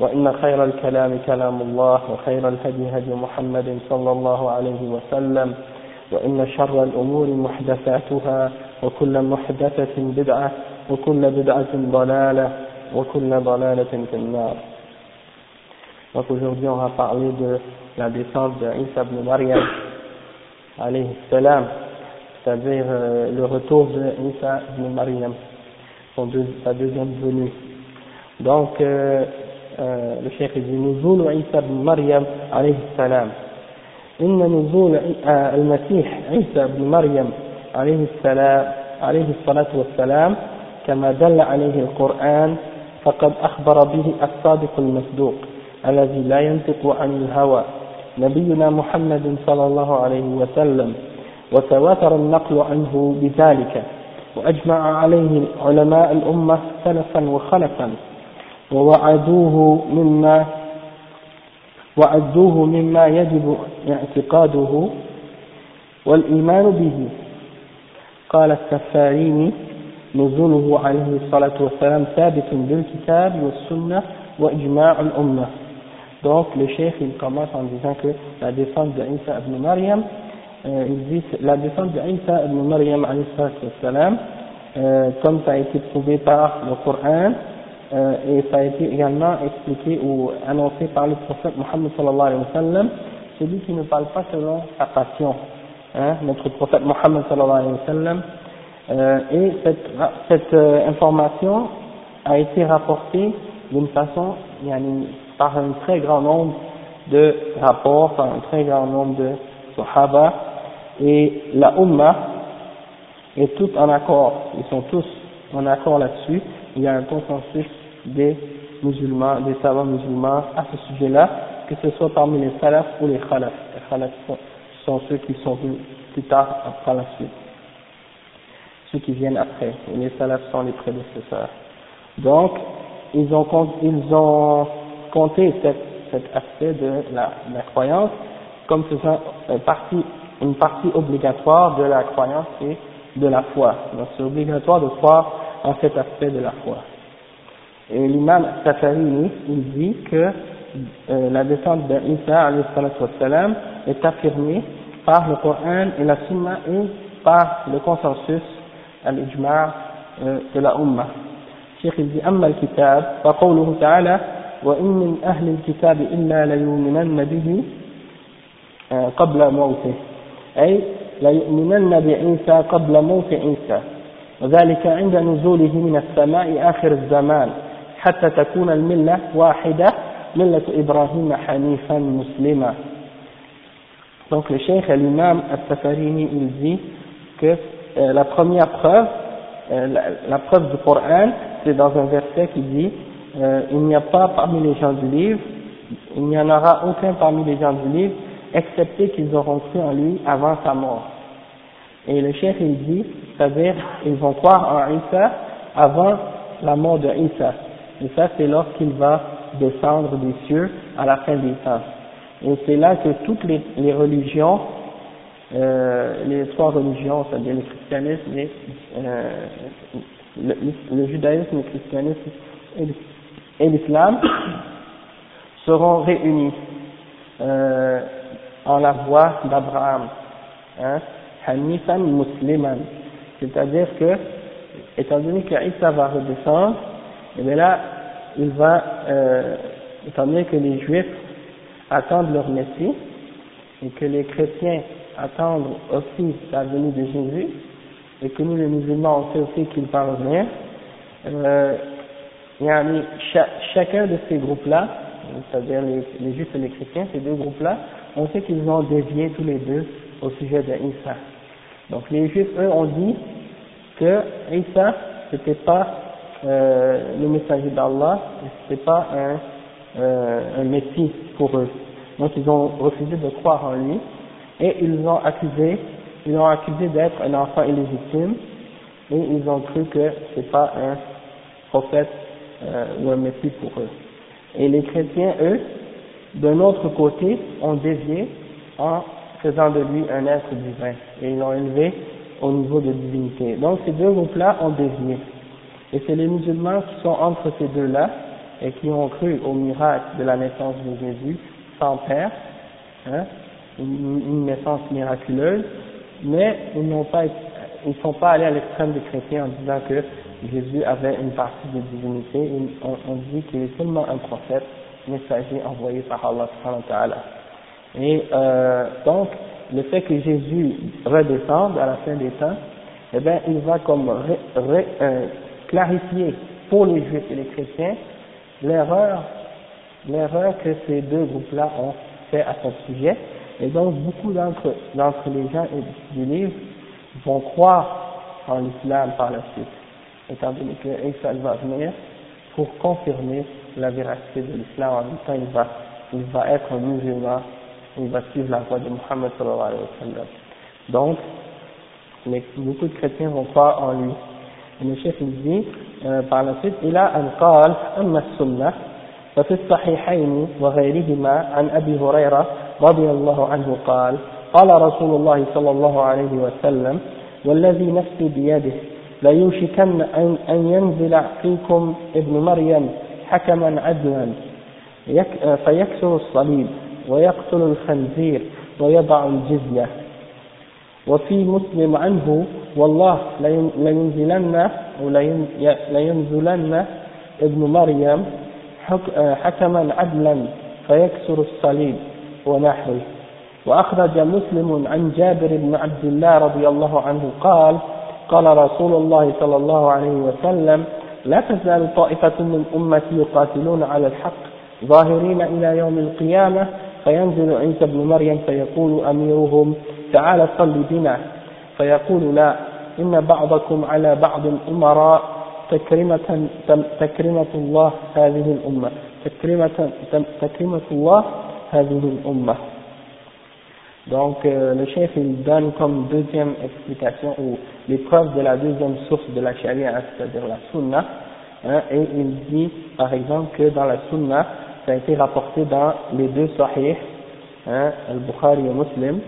وإن خير الكلام كلام الله وخير الهدي هدي محمد صلى الله عليه وسلم وإن شر الأمور محدثاتها وكل محدثة بدعة وكل بدعة ضلالة وكل ضلالة في النار. Donc aujourd'hui on عن parler de la descente عليه السلام c'est-à-dire بن مريم de Isa donc euh, cheikh dit نزول عيسى بن مريم عليه السلام. إن نزول المسيح عيسى بن مريم عليه السلام عليه الصلاة والسلام كما دل عليه القرآن فقد أخبر به الصادق المصدوق الذي لا ينطق عن الهوى نبينا محمد صلى الله عليه وسلم وتواتر النقل عنه بذلك وأجمع عليه علماء الأمة سلفا وخلفا. ووعدوه مما وعدوه مما يجب اعتقاده والإيمان به قال السفاريني نزوله عليه الصلاة والسلام ثابت بالكتاب والسنة وإجماع الأمة Donc le chef il commence en disant que la descente de Isa ibn Maryam, euh, il dit la descente de Isa ibn Maryam salam, euh, comme ça a été prouvé par le Coran euh, et ça a été également expliqué ou annoncé par le prophète Mohammed sallallahu alayhi wa sallam, celui qui ne parle pas selon sa passion, hein, notre prophète Mohammed sallallahu alayhi wa sallam, euh, et cette, cette euh, information a été rapportée d'une façon yani, par un très grand nombre de rapports, par un très grand nombre de sahaba, et la Ummah est toute en accord, ils sont tous en accord là-dessus, il y a un consensus des musulmans, des savants musulmans à ce sujet-là, que ce soit parmi les salafs ou les khalaf. Les khalaf sont ceux qui sont venus plus tard par la suite, ceux qui viennent après, les salafs sont les prédécesseurs. Donc, ils ont, compté cet, aspect de la, croyance comme faisant une partie, une partie obligatoire de la croyance et de la foi. Donc c'est obligatoire de croire en cet aspect de la foi. Et l'imam Safarini, il dit que euh, la descente d'Isa salam est affirmée par le Coran et la Sunna et par le consensus, al-ijma' euh, de la Ummah. الشيخ يقول أما الكتاب فقوله تعالى وإن من أهل الكتاب إلا ليؤمنن به قبل موته أي ليؤمنن بعيسى قبل موت عيسى وذلك عند نزوله من السماء آخر الزمان حتى تكون الملة واحدة ملة إبراهيم حنيفا مسلما Donc le cheikh l'imam al-Safarini il dit que euh, la première preuve, euh, la, la preuve du Coran, c'est dans un verset qui dit euh, il n'y a pas parmi les gens du livre, il n'y en aura aucun parmi les gens du livre, excepté qu'ils auront cru en lui avant sa mort. Et le chef il dit, c'est-à-dire ils vont croire en Isa avant la mort de Isa. Et ça c'est lorsqu'il va descendre des cieux à la fin des temps. Et c'est là que toutes les, les religions, euh, les trois religions, c'est-à-dire le christianisme, euh, le, judaïsme, le christianisme et l'islam seront réunis euh, en la voie d'Abraham, hein, Hanifan Musliman, c'est-à-dire que, étant donné qu'Issa va redescendre, et bien là, il va, euh, étant donné que les juifs attendent leur Messie et que les chrétiens attendent aussi la venue de Jésus et que nous les musulmans on sait aussi qu'il va revenir, euh, chacun de ces groupes-là, c'est-à-dire les, les juifs et les chrétiens, ces deux groupes-là, on sait qu'ils ont dévié tous les deux au sujet d'Isa. Donc les juifs, eux, ont dit que Isa, c'était pas euh, le messager d'Allah, c'était pas un, euh, un messie pour eux. Donc ils ont refusé de croire en lui et ils ont accusé, ils l'ont accusé d'être un enfant illégitime et ils ont cru que c'est pas un prophète euh, ou un messie pour eux. Et les chrétiens, eux, d'un autre côté, ont dévié en faisant de lui un être divin et ils l'ont élevé au niveau de divinité. Donc ces deux groupes-là ont dévié. Et c'est les musulmans qui sont entre ces deux-là et qui ont cru au miracle de la naissance de Jésus sans père, hein, une, naissance miraculeuse, mais ils n'ont pas, ils sont pas allés à l'extrême des chrétiens en disant que Jésus avait une partie de divinité. On, dit qu'il est seulement un prophète, messager envoyé par Allah Et euh, donc, le fait que Jésus redescende à la fin des temps, eh bien, il va comme euh, clarifier pour les juifs et les chrétiens l'erreur, l'erreur que ces deux groupes-là ont fait à son sujet. Et donc, beaucoup d'entre, d'entre les gens du livre vont croire en l'islam par la suite, étant donné que Isa va venir pour confirmer la véracité de l'islam en même temps il va, il va être musulman il va suivre la voie de Muhammad sallallahu alayhi wa. Donc, les, beaucoup de chrétiens vont croire en lui. Le chef il dit, euh, par la suite, إلى أن قال أما السنة ففي الصحيحين وغيرهما عن أبي هريرة رضي الله عنه قال قال رسول الله صلى الله عليه وسلم والذي نفسي بيده ليوشكن أن, أن ينزل فيكم ابن مريم حكما عدلا فيكسر الصليب ويقتل الخنزير ويضع الجزية. وفي مسلم عنه والله لينزلن لينزلن ابن مريم حكما عدلا فيكسر الصليب ونحوه. وأخرج مسلم عن جابر بن عبد الله رضي الله عنه قال قال رسول الله صلى الله عليه وسلم لا تزال طائفة من أمتي يقاتلون على الحق ظاهرين إلى يوم القيامة فينزل عيسى بن مريم فيقول أميرهم تعال صل بنا فيقول لا إن بعضكم على بعض أمراء تكرمة, تكرمة الله هذه الأمة تكرمة, تكرمة الله هذه الأمة Donc euh, le chef il donne comme deuxième explication ou l'épreuve de la deuxième source de la charia, c'est-à-dire la sunna, hein, et il dit par exemple que dans la sunna, ça a été rapporté dans les deux sahih, hein, Al-Bukhari et Muslim,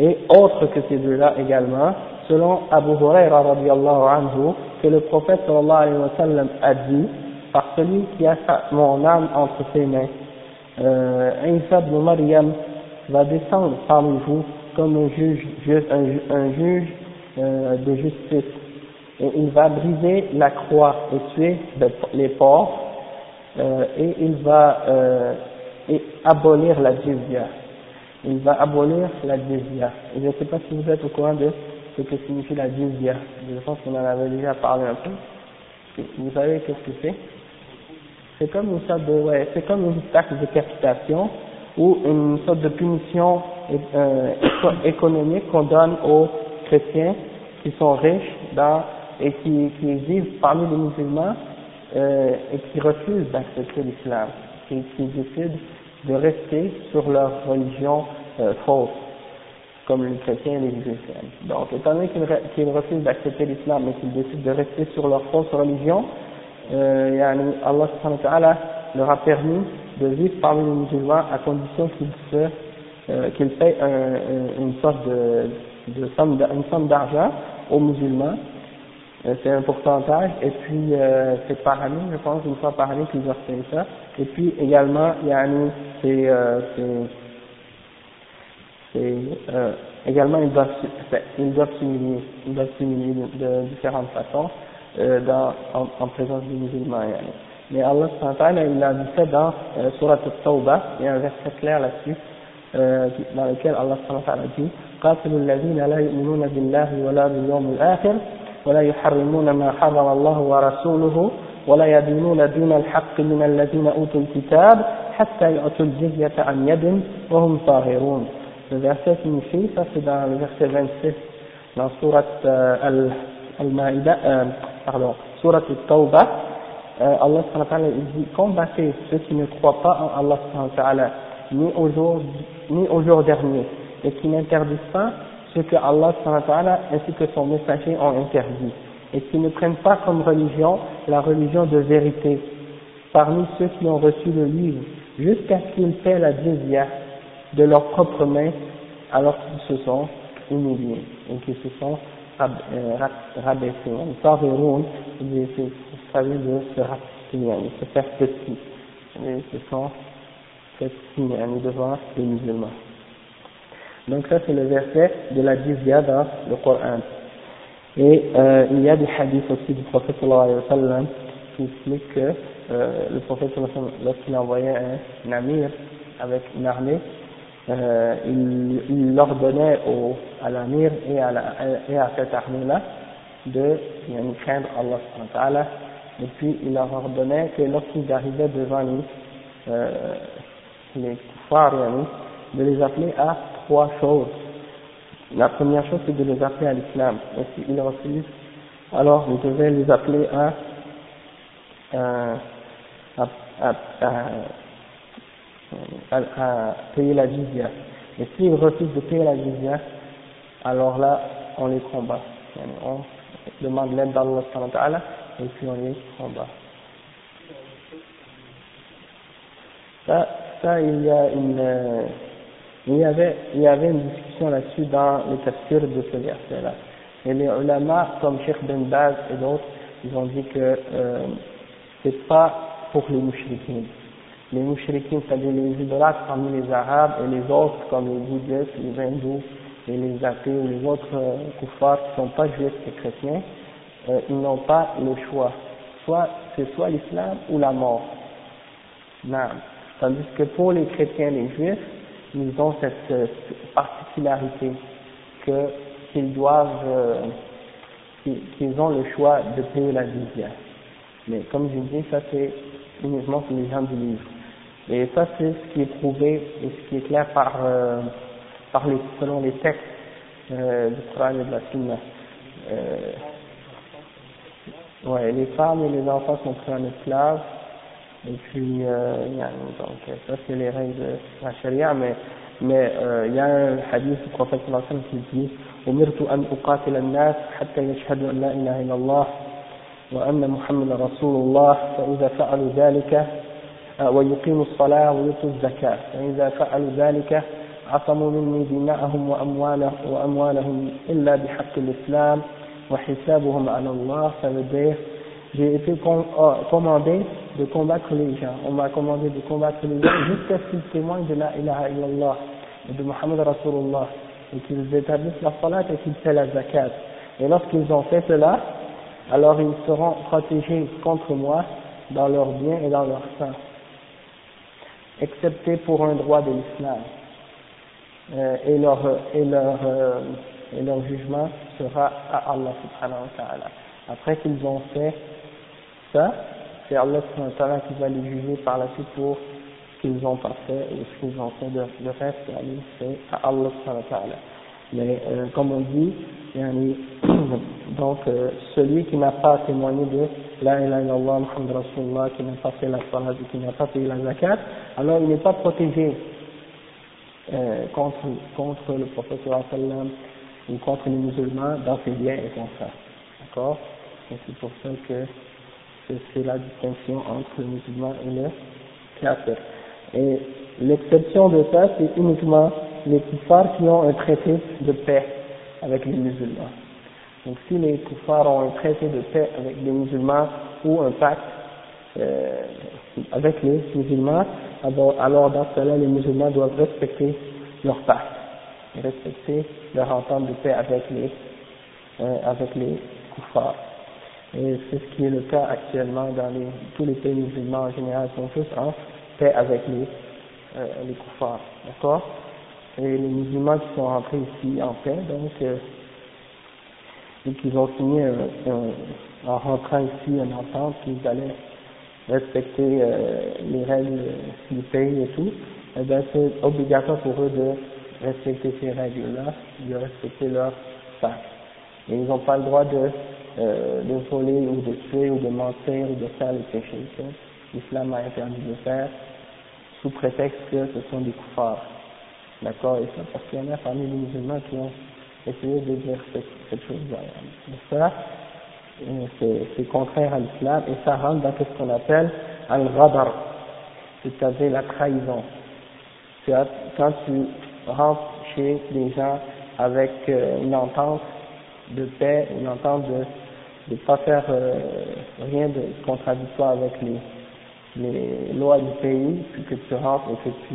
et autre que ces deux-là également, selon Abu Huraira radiallahu anhu, que le prophète sallallahu alayhi wa sallam a dit, par celui qui a mon âme entre ses mains, euh, Isa ibn Maryam va descendre parmi vous comme un juge, un, un juge euh, de justice, et il va briser la croix et tuer les porcs, euh, et il va euh, et abolir la jizya. Il va abolir la jizya. Je ne sais pas si vous êtes au courant de ce que signifie la jizya. Je pense qu'on en avait déjà parlé un peu. Vous savez qu'est-ce que c'est? C'est comme une sorte de, ouais, c'est comme une taxe de capitation ou une sorte de punition euh, économique qu'on donne aux chrétiens qui sont riches dans, et qui, qui vivent parmi les musulmans euh, et qui refusent d'accepter l'islam, qui, qui décident de rester sur leur religion euh, fausse, comme les chrétiens et les juifs. Donc, étant donné qu'ils refusent d'accepter l'islam et qu'ils décident de rester sur leur fausse religion, euh, Allah subhanahu leur a permis de vivre parmi les musulmans à condition qu'ils se euh, qu'ils payent un, une sorte de, de somme une somme d'argent aux musulmans euh, c'est un pourcentage, et puis euh, c'est par année, je pense, une fois par année qu'ils offrent ça. Et puis également, il y a euh, c'est euh, également ils doivent ils doivent s'humilier, ils doivent s'humilier de, de, différentes façons euh, dans, en, en, présence des musulmans. Mais Allah il a dit ça dans euh, Surat al-Tawbah, il y a un verset clair là-dessus, euh, dans lequel Allah a dit قاتلوا الذين لا يؤمنون بالله ولا باليوم الآخر ولا يحرمون ما حرم الله ورسوله ولا يدينون دين الحق من الذين أوتوا الكتاب حتى يؤتوا الجزية عن يد وهم صاغرون Le verset signifie, ça c'est dans le verset 26 dans Surat euh, Al-Ma'idah, euh, pardon, Surat Al-Tawbah, euh, Allah il dit combattez ceux qui ne croient pas en Allah ni au jour, ni au jour dernier et qui n'interdisent pas ce que Allah ainsi que son messager ont interdit et qui ne prennent pas comme religion la religion de vérité parmi ceux qui ont reçu le livre jusqu'à ce qu'ils paient la jizya de leurs propres mains alors qu'ils se sont humiliés et qu'ils se sont euh, rabaissés. Ça veut de se rapetisser, de se faire petit. Et se sont petits devant les musulmans. Donc ça c'est le verset de la jizya dans le Coran. Et euh, il y a des hadiths aussi du prophète sallallahu alayhi wa sallam qui expliquent que euh, le prophète lorsqu'il envoyait un, amir avec une armée, euh, il, il ordonnait au, à l'amir et, à et à cette armée-là de craindre Allah et puis il leur ordonnait que lorsqu'ils arrivaient devant les, euh, les kuffars, de les appeler à trois choses. La première chose, c'est de les appeler à l'islam. Et s'ils refusent, alors vous devez les appeler à, à, payer la jizya. Et s'ils refusent de payer la jizya, alors là, on les combat. On demande l'aide d'Allah et puis on les combat. Ça, ça il y a une, il y avait, il y avait une discussion là-dessus dans le tafsir de ce verset-là. Et les ulama, comme Sheikh Ben Baz et d'autres, ils ont dit que euh, c'est pas pour les mouchriquins. Les mouchriquins, c'est-à-dire les idolâtres parmi les arabes et les autres comme les bouddhistes, les hindous et les athées ou les autres euh, kuffars qui ne sont pas juifs et chrétiens, euh, ils n'ont pas le choix. Soit, c'est soit l'islam ou la mort. Non. Tandis que pour les chrétiens et les juifs, ils ont cette, euh, particularité que qu'ils doivent, euh, qu'ils ont le choix de payer la jizya. Mais comme je dis, ça c'est uniquement sur les gens du livre. Et ça, c'est ce qui est prouvé et ce qui est clair par, euh, par les, selon les textes euh, du Coran et de la Sunna. Euh, ouais, les femmes et les enfants sont pris en esclave. Et puis, donc, ça, c'est les règles de la charia, mais mais il y a un hadith du prophète qui dit « Umirtu an uqatil an-nas hatta yashhadu an la ilaha illallah » وأن محمد رسول الله فإذا فعلوا ذلك ويقيموا الصلاة ويؤتوا الزكاة فإذا فعلوا ذلك عصموا مني دماءهم وأموالهم, وأموالهم إلا بحق الإسلام وحسابهم على الله dire j'ai été commandé de combattre les gens. On m'a commandé de combattre les gens jusqu'à ce qu'ils témoignent de la ilaha illallah et de Muhammad Rasulullah et qu'ils établissent la salat et qu'ils font la zakat. Et lorsqu'ils ont fait cela, alors ils seront protégés contre moi dans leurs biens et dans leurs sang, excepté pour un droit de l'islam. Euh, et, leur, leur, euh, et leur jugement sera à Allah subhanahu wa ta'ala. Après qu'ils ont fait ça, c'est Allah qui va les juger par la suite pour ce qu'ils ont pas fait ou ce qu'ils ont fait de, le reste, c'est à Allah Mais euh, comme on dit, donc euh, celui qui n'a pas témoigné de La ilaha illallah Muhammad Rasulullah, qui n'a pas fait la salat qui n'a pas fait la zakat, alors il n'est pas protégé euh, contre, contre le prophète ou contre les musulmans dans ses biens et ça. D'accord? C'est pour ça que c'est la distinction entre le musulman et le kafir. Et l'exception de ça, c'est uniquement les kuffars qui ont un traité de paix avec les musulmans. Donc si les kuffars ont un traité de paix avec les musulmans ou un pacte euh, avec les musulmans, alors, dans ce cas-là, les musulmans doivent respecter leur pacte respecter leur entente de paix avec les, euh, avec les kuffars. Et c'est ce qui est le cas actuellement dans les, tous les pays musulmans en général, sont tous en paix avec les, euh, les koufars, d'accord? Et les musulmans qui sont rentrés ici en paix, donc, euh, et qu'ils ont signé en rentrant ici une entente qu'ils allaient respecter euh, les règles du pays et tout, eh bien c'est obligatoire pour eux de respecter ces règles-là, de respecter leur pacte. Et ils n'ont pas le droit de, euh, de voler ou de tuer ou de mentir ou de faire les péchés l'islam a interdit de faire sous prétexte que ce sont des koufars. D'accord Et ça parce qu'il y en a parmi les musulmans qui ont essayé de dire cette, chose-là. ça, c'est contraire à l'islam et ça rentre dans ce qu'on appelle al-ghadar, c'est-à-dire la trahison. Quand tu rentres chez des gens avec euh, une entente de paix, une entente de ne pas faire euh, rien de contradictoire avec les, les lois du pays, puis que tu rentres et que tu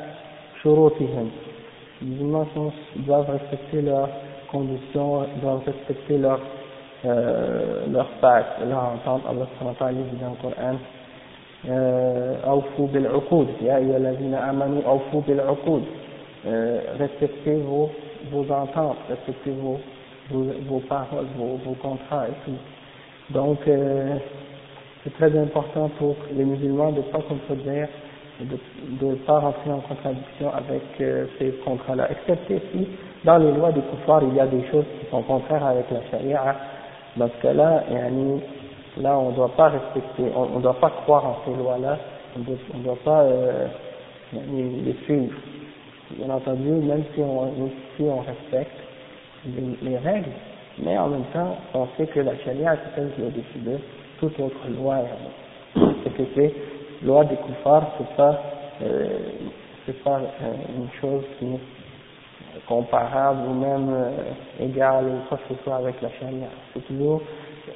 شروطهم les musulmans doivent respecter leurs conditions doivent respecter leurs euh, leur pacte, leur entente, Allah subhanahu wa ta'ala dit dans le Coran, أوفوا بالعقود يا أيها الذين آمنوا أوفوا بالعقود respectez vos, vos ententes, respectez vos, vos, vos paroles, vos, vos contrats et tout. Donc, euh, c'est très important pour les musulmans de ne pas contredire, de ne pas rentrer en contradiction avec euh, ces contrats-là, excepté si dans les lois des koufars il y a des choses qui sont contraires avec la charia, dans ce cas-là, là, on ne doit pas respecter, on ne doit pas croire en ces lois-là, on ne doit, pas euh, les suivre. Bien entendu, même si on, respecte les, règles, mais en même temps, on sait que la charia, c'est celle qui au-dessus de toute autre loi. Et que c'est loi des koufars, c'est pas, euh, c'est pas euh, une chose qui comparable ou même euh, égal ou quoi que ce soit avec la charia. C'est toujours,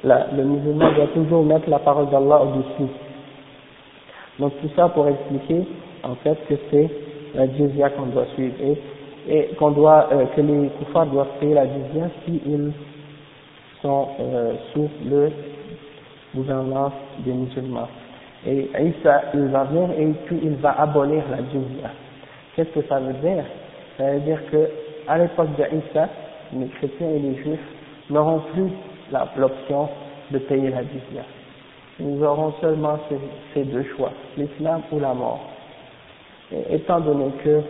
la, le musulman doit toujours mettre la parole d'Allah au-dessus. Donc tout ça pour expliquer en fait que c'est la jizya qu'on doit suivre et, et qu'on doit, euh, que les koufars doivent payer la jizya s'ils sont euh, sous le gouvernement des musulmans. Et Isa, il va venir et puis il va abolir la jizya. Qu'est-ce que ça veut dire? Ça veut dire que à l'époque d'Isa, les chrétiens et les juifs n'auront plus l'option de payer la jizya. Ils auront seulement ces, deux choix, l'islam ou la mort. Et étant donné que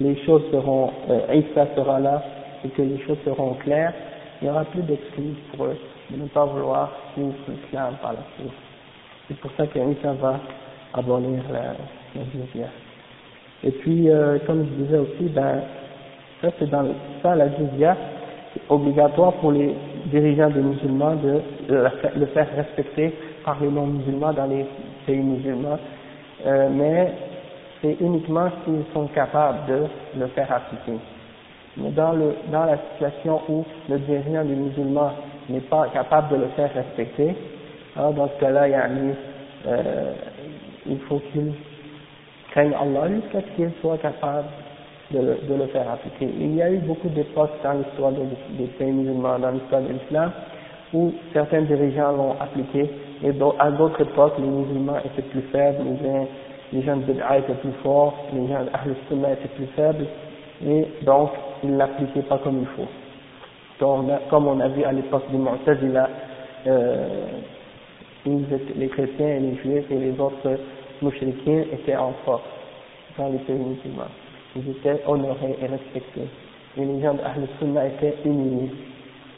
les choses seront, euh, Isa sera là et que les choses seront claires, il n'y aura plus d'excuses pour eux de ne pas vouloir l'islam par la suite. C'est pour ça qu'Isa va abolir la, la jizya. Et puis, euh, comme je disais aussi, ben, ça c'est dans ça la jizya, c'est obligatoire pour les dirigeants des musulmans de, le faire respecter par les non-musulmans dans les pays musulmans, euh, mais c'est uniquement s'ils sont capables de le faire appliquer. Mais dans, le, dans la situation où le dirigeant des musulmans n'est pas capable de le faire respecter, alors dans ce cas-là, euh, il faut qu'il craignent Allah jusqu'à ce qu'ils soient capables de le, faire appliquer. Il y a eu beaucoup d'époques dans l'histoire des, pays musulmans, dans l'histoire de l'islam, où certains dirigeants l'ont appliqué, et à d'autres époques, les musulmans étaient plus faibles, les, gens de Bid'a étaient plus forts, les gens d'Ahl Sunnah étaient plus faibles, et donc ils ne l'appliquaient pas comme il faut. Donc, comme on a vu à l'époque du Mu'tazila, euh, les chrétiens et les juifs et les autres mouchriquins étaient en force dans les pays musulmans. Ils étaient honorés et respectés. Et les gens d'Ahl Sunnah étaient humiliés.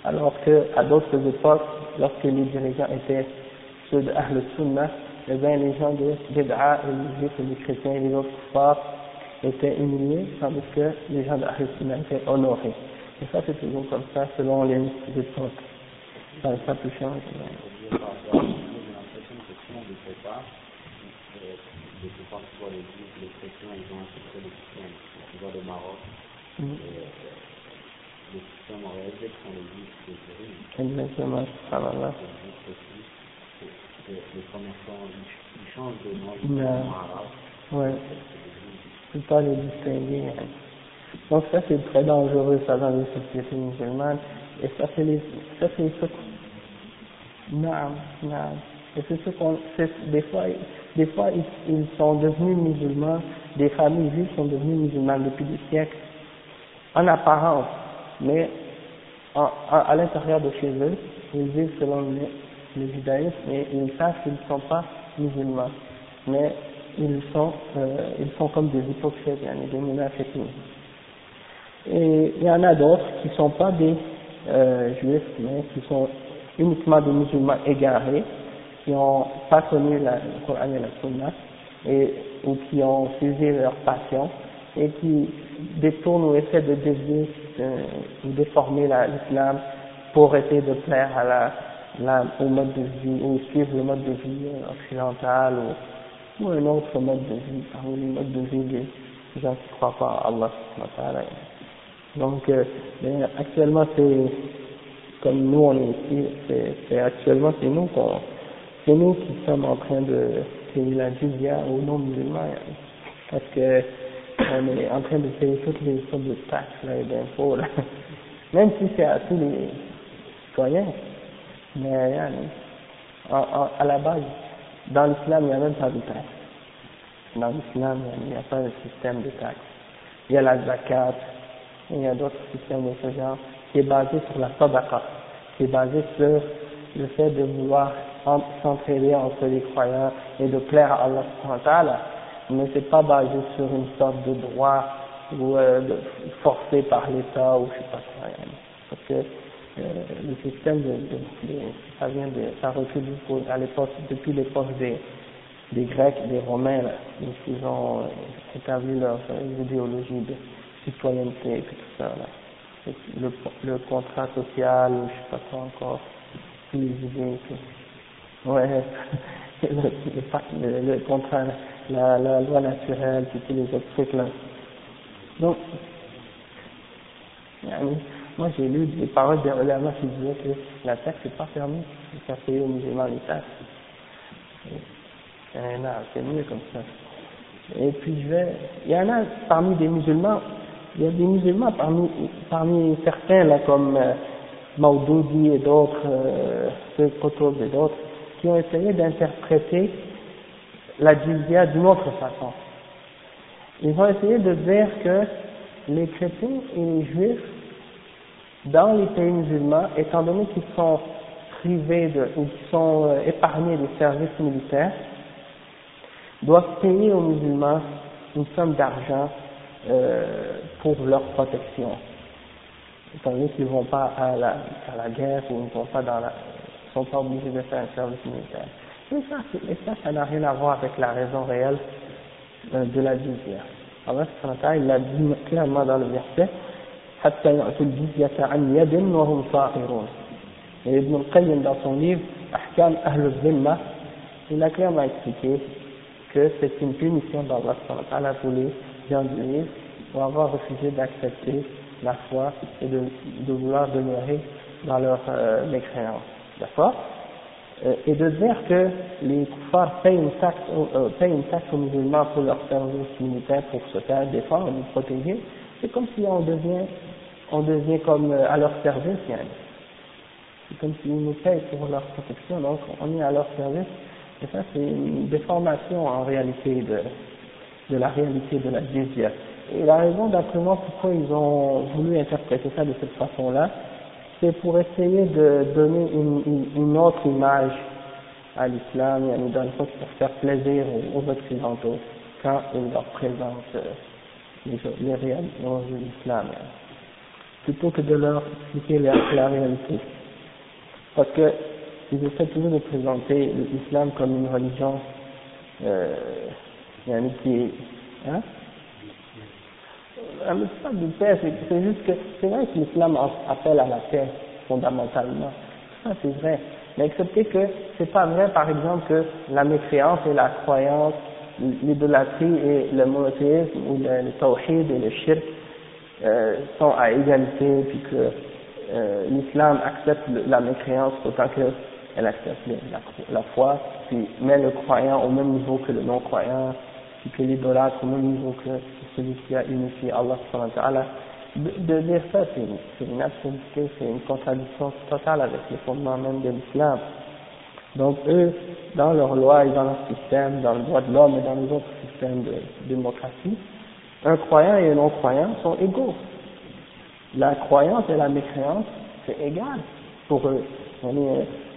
Alors qu'à d'autres époques, lorsque les dirigeants étaient ceux d'Ahl Sunnah, eh bien les gens de Bid'a et les juifs et les chrétiens et les autres kuffars étaient humiliés, tandis que les gens d'Ahl Sunnah étaient honorés. Et ça c'est toujours comme ça selon les époques. Ça, ça peut changer. Euh, les parfois les juifs, les chrétiens, ils ont un secret de système. Tu vois le Maroc, mm. euh, le système en réalité sont les juifs est Exactement, subhanallah. Les commerçants, ils changent de nom, ils sont arabes. Ouais. Tu peux pas les distinguer. Hein. Donc ça c'est très dangereux ça dans les sociétés musulmanes et ça c'est les ça c'est ce non, non. Et c'est ce qu'on des fois des fois ils, ils, sont devenus musulmans, des familles juives sont devenues musulmanes depuis des siècles en apparence, mais à l'intérieur de chez eux, ils vivent selon le, judaïsme et ils savent qu'ils ne sont pas musulmans, mais ils sont euh, ils sont comme des hypocrites, des munafiqs. Et il y en a d'autres qui ne sont pas des euh, juifs, mais qui sont uniquement des musulmans égarés, qui n'ont pas connu la, le Coran et la Sunna, et, ou qui ont suivi leur passion, et qui détournent ou essaient de dévier euh, ou déformer l'islam pour essayer de plaire à la, la, au mode de vie, ou suivre le mode de vie occidental, ou, ou un autre mode de vie, parmi les modes de vie des gens qui ne croient pas à Allah. Donc, euh, actuellement, c'est comme nous on est ici, c'est actuellement c'est nous qu'on, c'est nous qui sommes en train de payer la jizya aux non-musulmans, parce que on est en train de payer toutes les sortes de taxes là, et là, même si c'est à tous les citoyens, mais à la base, dans l'islam il n'y a même pas de taxes. Dans l'islam il n'y a pas de système de taxes. Il y a la zakat, il y a d'autres systèmes de ce genre, qui est basé sur la sadaqa, qui est basé sur le fait de vouloir s'entraider entre les croyants et de plaire à Allah mais c'est pas basé sur une sorte de droit ou euh, de, forcé par l'État ou je sais pas quoi. Parce que euh, le système de, de, ça vient de, ça recule à l'époque, depuis l'époque des, des Grecs, des Romains, là, ils ont euh, établi leur idéologie de citoyenneté et tout ça. Là. Le, le contrat social, je sais pas quoi encore. Ouais, le, le, contrat, la, la loi naturelle, tous les autres trucs là. Donc, moi j'ai lu des paroles des ulama qui disaient que la taxe n'est pas permis de faire payer aux musulmans les taxes. C'est mieux comme ça. Et puis je vais, il y en a parmi des musulmans il y a des musulmans parmi, parmi certains, là, comme euh, Maudoudi et d'autres, euh, et d'autres, qui ont essayé d'interpréter la jizya d'une autre façon. Ils ont essayé de dire que les chrétiens et les juifs, dans les pays musulmans, étant donné qu'ils sont privés de, ou qu'ils sont euh, épargnés des services militaires, doivent payer aux musulmans une somme d'argent euh, pour leur protection Étant donné qu'ils ne vont pas à la, à la guerre ou ne vont pas dans la, sont pas obligés de faire un service militaire. Mais ça, et ça, ça n'a rien à voir avec la raison réelle euh, de la jizya. Allah il l'a dit clairement dans le verset, حتى يعطوا الجزية عن يد وهم صاغرون. Et Ibn al-Qayyim dans son livre, Ahkam Ahl al il a clairement expliqué que c'est une punition d'Allah pour les gens du pour avoir refusé d'accepter la foi et de, de vouloir demeurer dans leur euh, mécréance. D'accord? Euh, Et de dire que les kuffars payent une taxe, euh, payent une taxe aux musulmans pour leur service militaire pour se faire défendre et protéger, c'est comme si on devient, on devient comme euh, à leur service. C'est comme s'ils nous payent pour leur protection, donc on est à leur service. Et ça, c'est une déformation en réalité de, de la réalité de la jizya. Et la raison d'après moi pourquoi ils ont voulu interpréter ça de cette façon-là, c'est pour essayer de donner une, une, autre image à l'islam, pour faire plaisir aux, occidentaux quand ils leur présentent euh, les, les réalités de l'islam, plutôt que de leur expliquer la, la réalité. Parce que ils essaient toujours de présenter l'islam comme une religion euh, qui est Hein un message de paix, c'est juste que c'est vrai que l'islam appelle à la paix fondamentalement. Ça c'est vrai. Mais accepter que c'est pas vrai, par exemple, que la mécréance et la croyance, l'idolâtrie et le monothéisme ou le, le tawhid et le shirk euh, sont à égalité, puis que euh, l'islam accepte la mécréance autant qu'elle accepte la, la, foi, puis met le croyant au même niveau que le non-croyant, puis que l'idolâtre au même niveau que celui qui a unifié Allah de, de dire ça, c'est une absurdité, c'est une contradiction totale avec les fondements même de l'islam. Donc eux, dans leurs lois et dans leur système, dans le droit de l'homme et dans les autres systèmes de démocratie, un croyant et un non-croyant sont égaux. La croyance et la mécréance, c'est égal pour eux.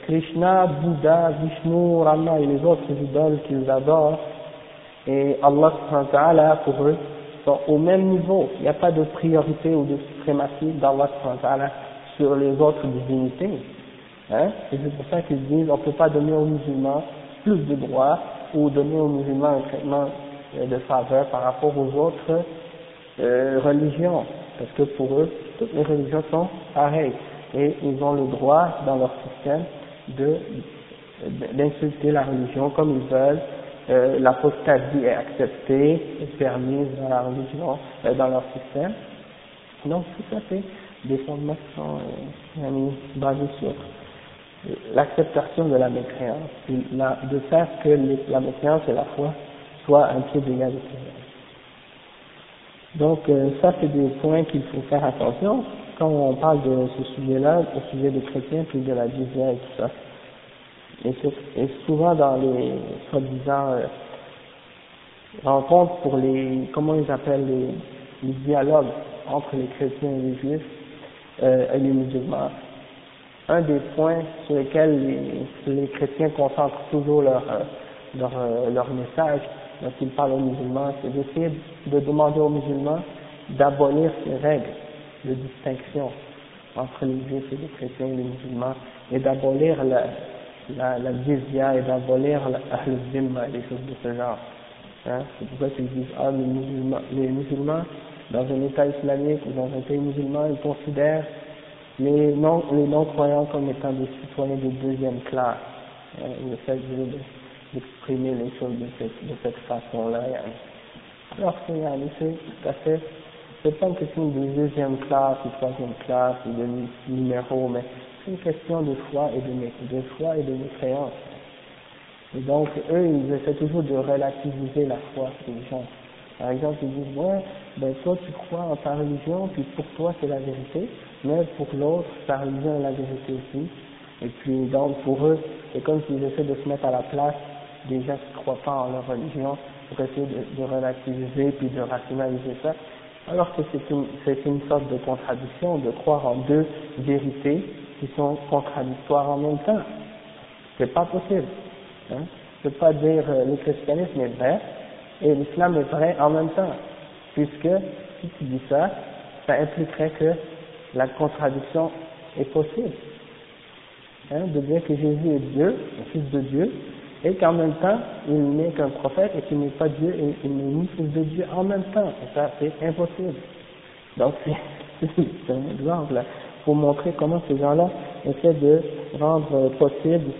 Krishna, Bouddha, Vishnu, Rama et les autres idoles qu'ils adorent, et Allah pour eux, sont au même niveau. Il n'y a pas de priorité ou de suprématie d'Allah sur les autres divinités. Hein? Et c'est pour ça qu'ils disent on ne peut pas donner aux musulmans plus de droits ou donner aux musulmans un traitement euh, de faveur par rapport aux autres euh, religions. Parce que pour eux, toutes les religions sont pareilles. Et ils ont le droit, dans leur système, de d'insulter la religion comme ils veulent, euh, l'apostasie est acceptée et permise dans la religion, euh, dans leur système. Donc tout ça c'est des fondements qui sont euh, basés sur l'acceptation de la mécréance, de faire que la mécréance et la foi soient un pied d'égalité. Donc euh, ça c'est des points qu'il faut faire attention quand on parle de ce sujet-là, au sujet des chrétiens puis de la jizya et tout ça. Et, souvent dans les soi-disant euh, rencontres pour les, comment ils appellent les, les dialogues entre les chrétiens et les juifs euh, et les musulmans, un des points sur lesquels les, les chrétiens concentrent toujours leur, euh, leur, euh, leur message lorsqu'ils parlent aux musulmans, c'est d'essayer de demander aux musulmans d'abolir ces règles de distinction entre les juifs et les chrétiens et les musulmans et d'abolir la, la, la jizya et d'abolir l'ahl zimma et des choses de ce genre. Hein? C'est pourquoi ils disent, ah, les musulmans, les musulmans, dans un État islamique ou dans un pays musulman, ils considèrent les non, non-croyants comme étant des citoyens de deuxième classe. Hein? Le fait d'exprimer les choses de cette, de cette façon-là. Hein? Alors que c'est tout à fait, c'est pas une question de deuxième classe ou troisième classe ou de numéro, mais une question de foi et de, de foi et de. Et donc, eux, ils essaient toujours de relativiser la foi des gens. Par exemple, ils disent, ouais, ben toi tu crois en ta religion, puis pour toi c'est la vérité, mais pour l'autre, ta religion est la vérité aussi. Et puis, donc, pour eux, c'est comme s'ils essaient de se mettre à la place des gens qui ne croient pas en leur religion, pour essayer de, de relativiser, puis de rationaliser ça. Alors que c'est une, c'est une sorte de contradiction de croire en deux vérités qui sont contradictoires en même temps. C'est pas possible. Hein. Peux pas dire euh, le christianisme est vrai et l'islam est vrai en même temps, puisque si tu dis ça, ça impliquerait que la contradiction est possible. Hein, de dire que Jésus est Dieu, le Fils de Dieu, et qu'en même temps, il n'est qu'un prophète et qu'il n'est pas Dieu et il n'est ni Fils de Dieu en même temps. Et ça, c'est impossible. Donc, c'est un exemple pour montrer comment ces gens-là essaient de rendre possible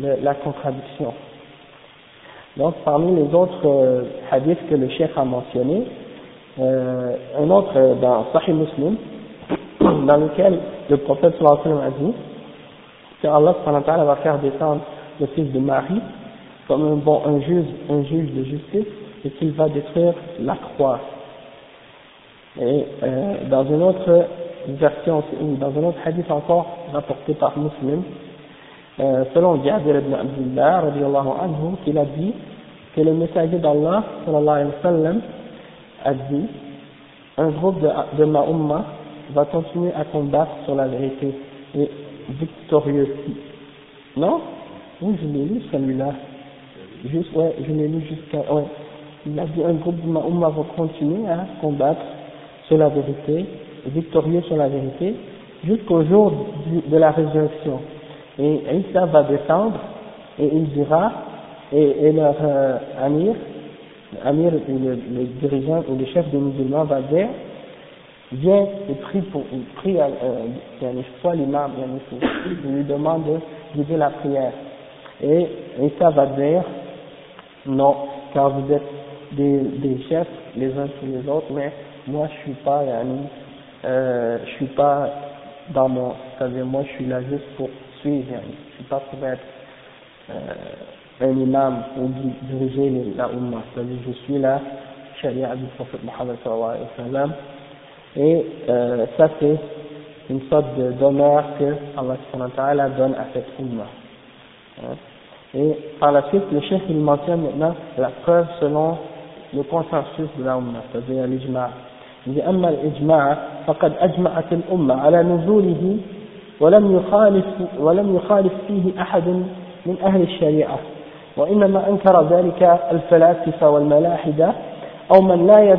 la contradiction. Donc, parmi les autres euh, hadiths que le chef a mentionné, euh, un autre euh, dans Sahih Muslim, dans lequel le prophète sallallahu alayhi wa sallam a dit que Allah va faire descendre le fils de Marie comme un bon un juge, un juge de justice et qu'il va détruire la croix. Et euh, dans une autre version, dans un autre hadith encore rapporté par Muslim, euh, selon Jabir ibn Abdullah, anhu, qu'il a dit que le messager d'Allah, sallallahu alayhi wa sallam, a dit un groupe de, de ma va continuer à combattre sur la vérité et victorieux. Non? Oui, je l'ai lu celui-là. Juste, ouais, je l'ai lu jusqu'à. Il a dit un groupe de ma umma va continuer à combattre sur la vérité, victorieux sur la vérité, jusqu'au jour de la résurrection. Et Isa va descendre et il dira, et, leur euh, amir, amir le, dirigeant ou le chef des musulmans va dire, viens et prie pour, prie, euh, fois l'imam, il lui demande guider la prière. Et Isa va dire, non, car vous êtes des, des chefs les uns sur les autres, mais moi je suis pas, yani, euh, je suis pas dans mon, c'est-à-dire moi je suis là juste pour suivre, je suis pas pour être euh, un imam ou diriger la Ummah, c'est-à-dire je suis là, charia du prophète Mohammed sallallahu alayhi wa sallam, et euh, ça c'est une sorte d'honneur que Allah subhanahu wa ta'ala donne à cette Ummah. Hein? Et par la suite, le chef il mentionne maintenant la preuve selon le consensus de la Ummah, c'est-à-dire l'ijma'. Il dit أما الإجماع فقد أجمعت الأمة على نزوله ولم يخالف ولم يخالف فيه أحد من أهل الشريعة وإنما أنكر ذلك الفلاسفة والملاحدة أو من لا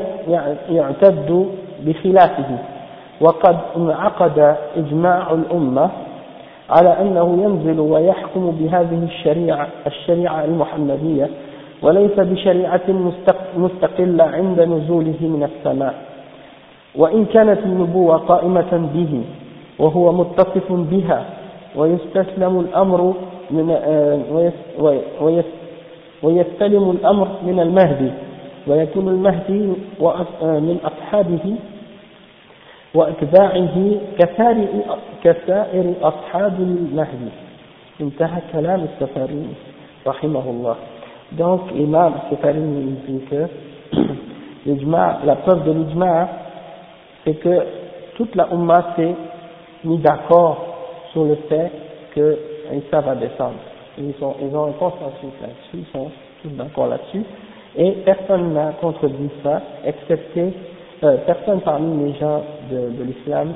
يعتد بخلافه. وقد انعقد إجماع الأمة على أنه ينزل ويحكم بهذه الشريعة الشريعة المحمدية وليس بشريعة مستقلة عند نزوله من السماء. وإن كانت النبوة قائمة به وهو متصف بها ويستسلم الأمر من ويستلم الأمر من المهدي ويكون المهدي من أصحابه وأتباعه كسائر أصحاب المهدي. انتهى كلام السفاري رحمه الله. Donc Imam Sefari dit que la preuve de l'ijma c'est que toute la Ummah s'est mis d'accord sur le fait que Isa va descendre ils, sont, ils ont un consensus là-dessus ils sont tous d'accord là-dessus et personne n'a contredit ça excepté euh, personne parmi les gens de, l'islam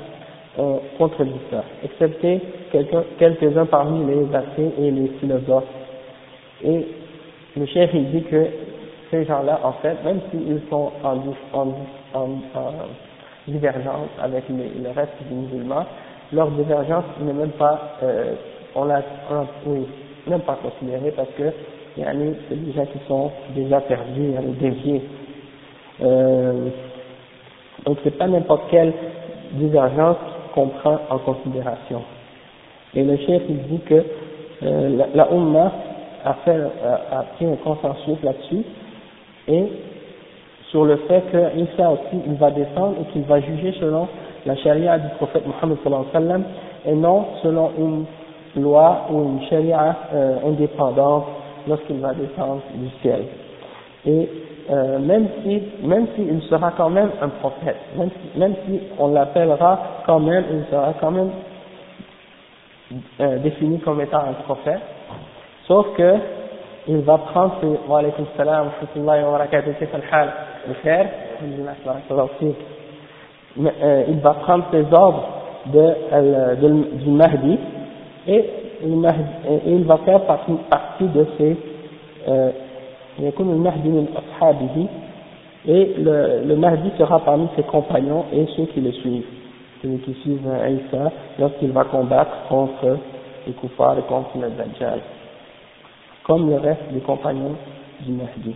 ont contredit ça, excepté quelques-uns parmi les athées et les philosophes. Et le chef dit que ces gens-là, en fait, même s'ils sont en, en, en, divergence avec le reste des musulmans, leur divergence n'est même pas, euh, on l'a, oui, même pas considérée parce que c'est des gens qui sont déjà perdus, déviés. Euh, donc c'est pas n'importe quelle divergence qu'on prend en considération. Et le chef il dit que euh, la, la Ummah a, fait, a, pris un consensus là-dessus et sur le fait que Isa aussi il va descendre et qu'il va juger selon la charia du prophète Mohammed sallallahu alayhi wa sallam et non selon une loi ou une charia euh, indépendante lorsqu'il va descendre du ciel. Et euh, même si même s'il sera quand même un prophète, même si, si on l'appellera quand même, il sera quand même euh, défini comme étant un prophète, sauf que il va prendre ses wa alaykum salam wa wa barakatuh faire. Euh, il va prendre ses ordres de, euh, du Mahdi et il va faire partie, partie de ses euh, et le, le Mahdi sera parmi ses compagnons et ceux qui le suivent. Celui qui suivent Aïssa lorsqu'il va combattre contre les Koufars et contre le Dajjal comme le reste des compagnons du Mahdi.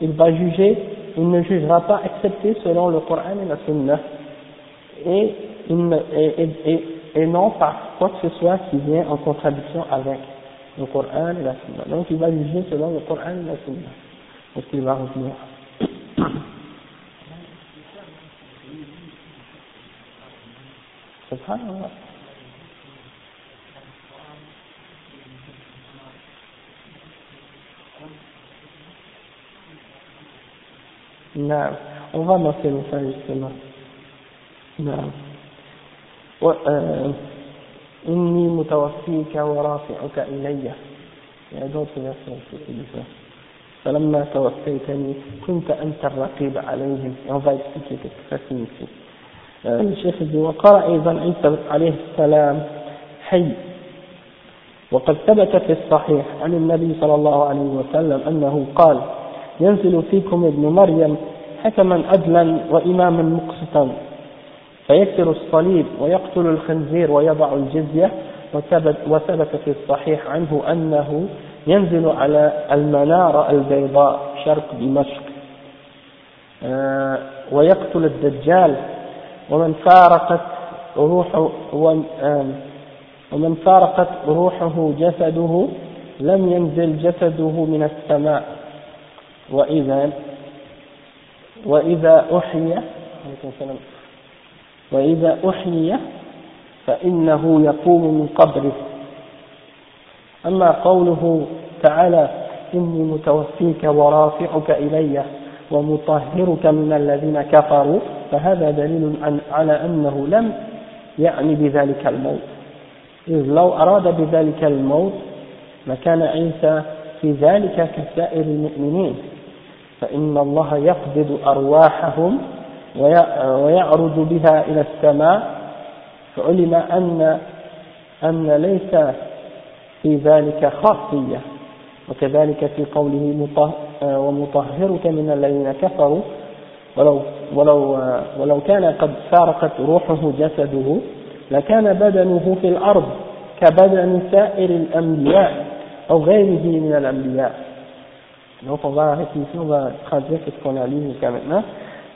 il va juger il ne jugera pas excepté selon le Coran et la Sunna et, et, et, et non par quoi que ce soit qui vient en contradiction avec le Coran et la Sunna. Donc il va juger selon le Coran et la Sunna. Est-ce qu'il va revenir? Subhanallah. Non, on va mentionner ça justement. Non. Ouais, euh, إني متوفيك ورافعك إلي. يعني d'autres versions disent ça. فلما توفيتني كنت أنت الرقيب عليهم. On va expliquer ce que ça signifie الشيخ وقال أيضا عيسى عليه السلام حي. وقد ثبت في الصحيح عن النبي صلى الله عليه وسلم أنه قال ينزل فيكم ابن مريم حكما عدلا وإماما مقسطا. فيكسر الصليب ويقتل الخنزير ويضع الجزية وثبت, وثبت في الصحيح عنه أنه ينزل على المنارة البيضاء شرق دمشق. آه، ويقتل الدجال. ومن فارقت روحه ومن فارقت روحه جسده لم ينزل جسده من السماء. وإذا وإذا أحيي وإذا أحيي فإنه يقوم من قبره. أما قوله تعالى إني متوفيك ورافعك إلي ومطهرك من الذين كفروا فهذا دليل على أنه لم يعني بذلك الموت. إذ لو أراد بذلك الموت لكان عيسى في ذلك كسائر المؤمنين. فإن الله يقبض أرواحهم ويعرض بها إلى السماء فعلم أن أن ليس في ذلك خاصية. وكذلك في قوله ومطهرك من الذين كفروا ولو, ولو, ولو كان قد فارقت روحه جسده لكان بدنه في الأرض كبدن سائر الأنبياء أو غيره من الأنبياء. Donc on va arrêter on va traduire ce qu'on a lu jusqu'à maintenant.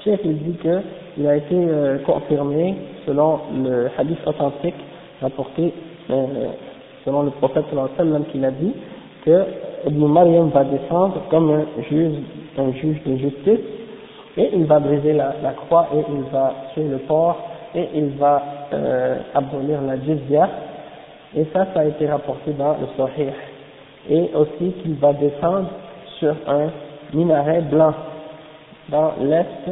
Cheikh il dit qu'il a été euh, confirmé selon le hadith authentique rapporté euh, selon le prophète sallam qu'il a dit que Ibn Maryam va descendre comme un juge, un juge de justice et il va briser la, la croix et il va tuer le porc et il va euh, abolir la jizya et ça, ça a été rapporté dans le Sahih et aussi qu'il va descendre sur un minaret blanc dans l'est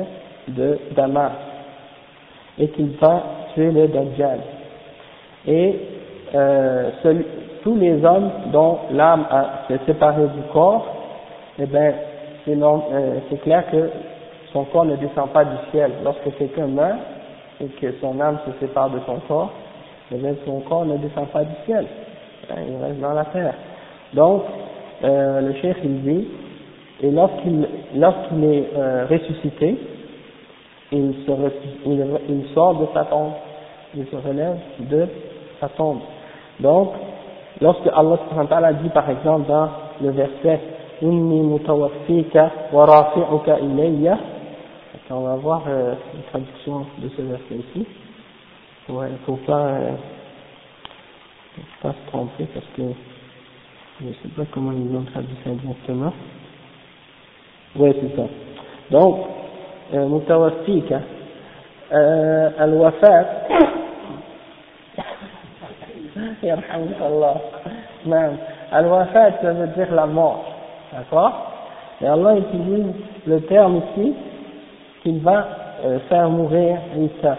de Damas et qu'il va tuer le Dajjal et euh, tous les hommes dont l'âme s'est séparée du corps, eh bien, euh, c'est clair que son corps ne descend pas du ciel. Lorsque quelqu'un meurt et que son âme se sépare de son corps, eh bien, son corps ne descend pas du ciel. Hein, il reste dans la terre. Donc, euh, le chef il dit, et lorsqu'il lorsqu'il est euh, ressuscité, il, se, il, il sort de sa tombe, il se relève de sa tombe. Donc, lorsque Allah dit par exemple dans le verset Inni mutawaffika wa rafi'uka ilayya, on va voir euh, la traduction de ce verset ici. Ouais, il ne faut pas, euh, pas se tromper parce que je ne sais pas comment ils ont traduit ça exactement. Oui, c'est ça. Donc, euh, mutawaffika, euh, al-wafat, Al-Wafat, ça veut dire la mort. D'accord? Et Allah utilise le terme ici qu'il va euh, faire mourir Isa.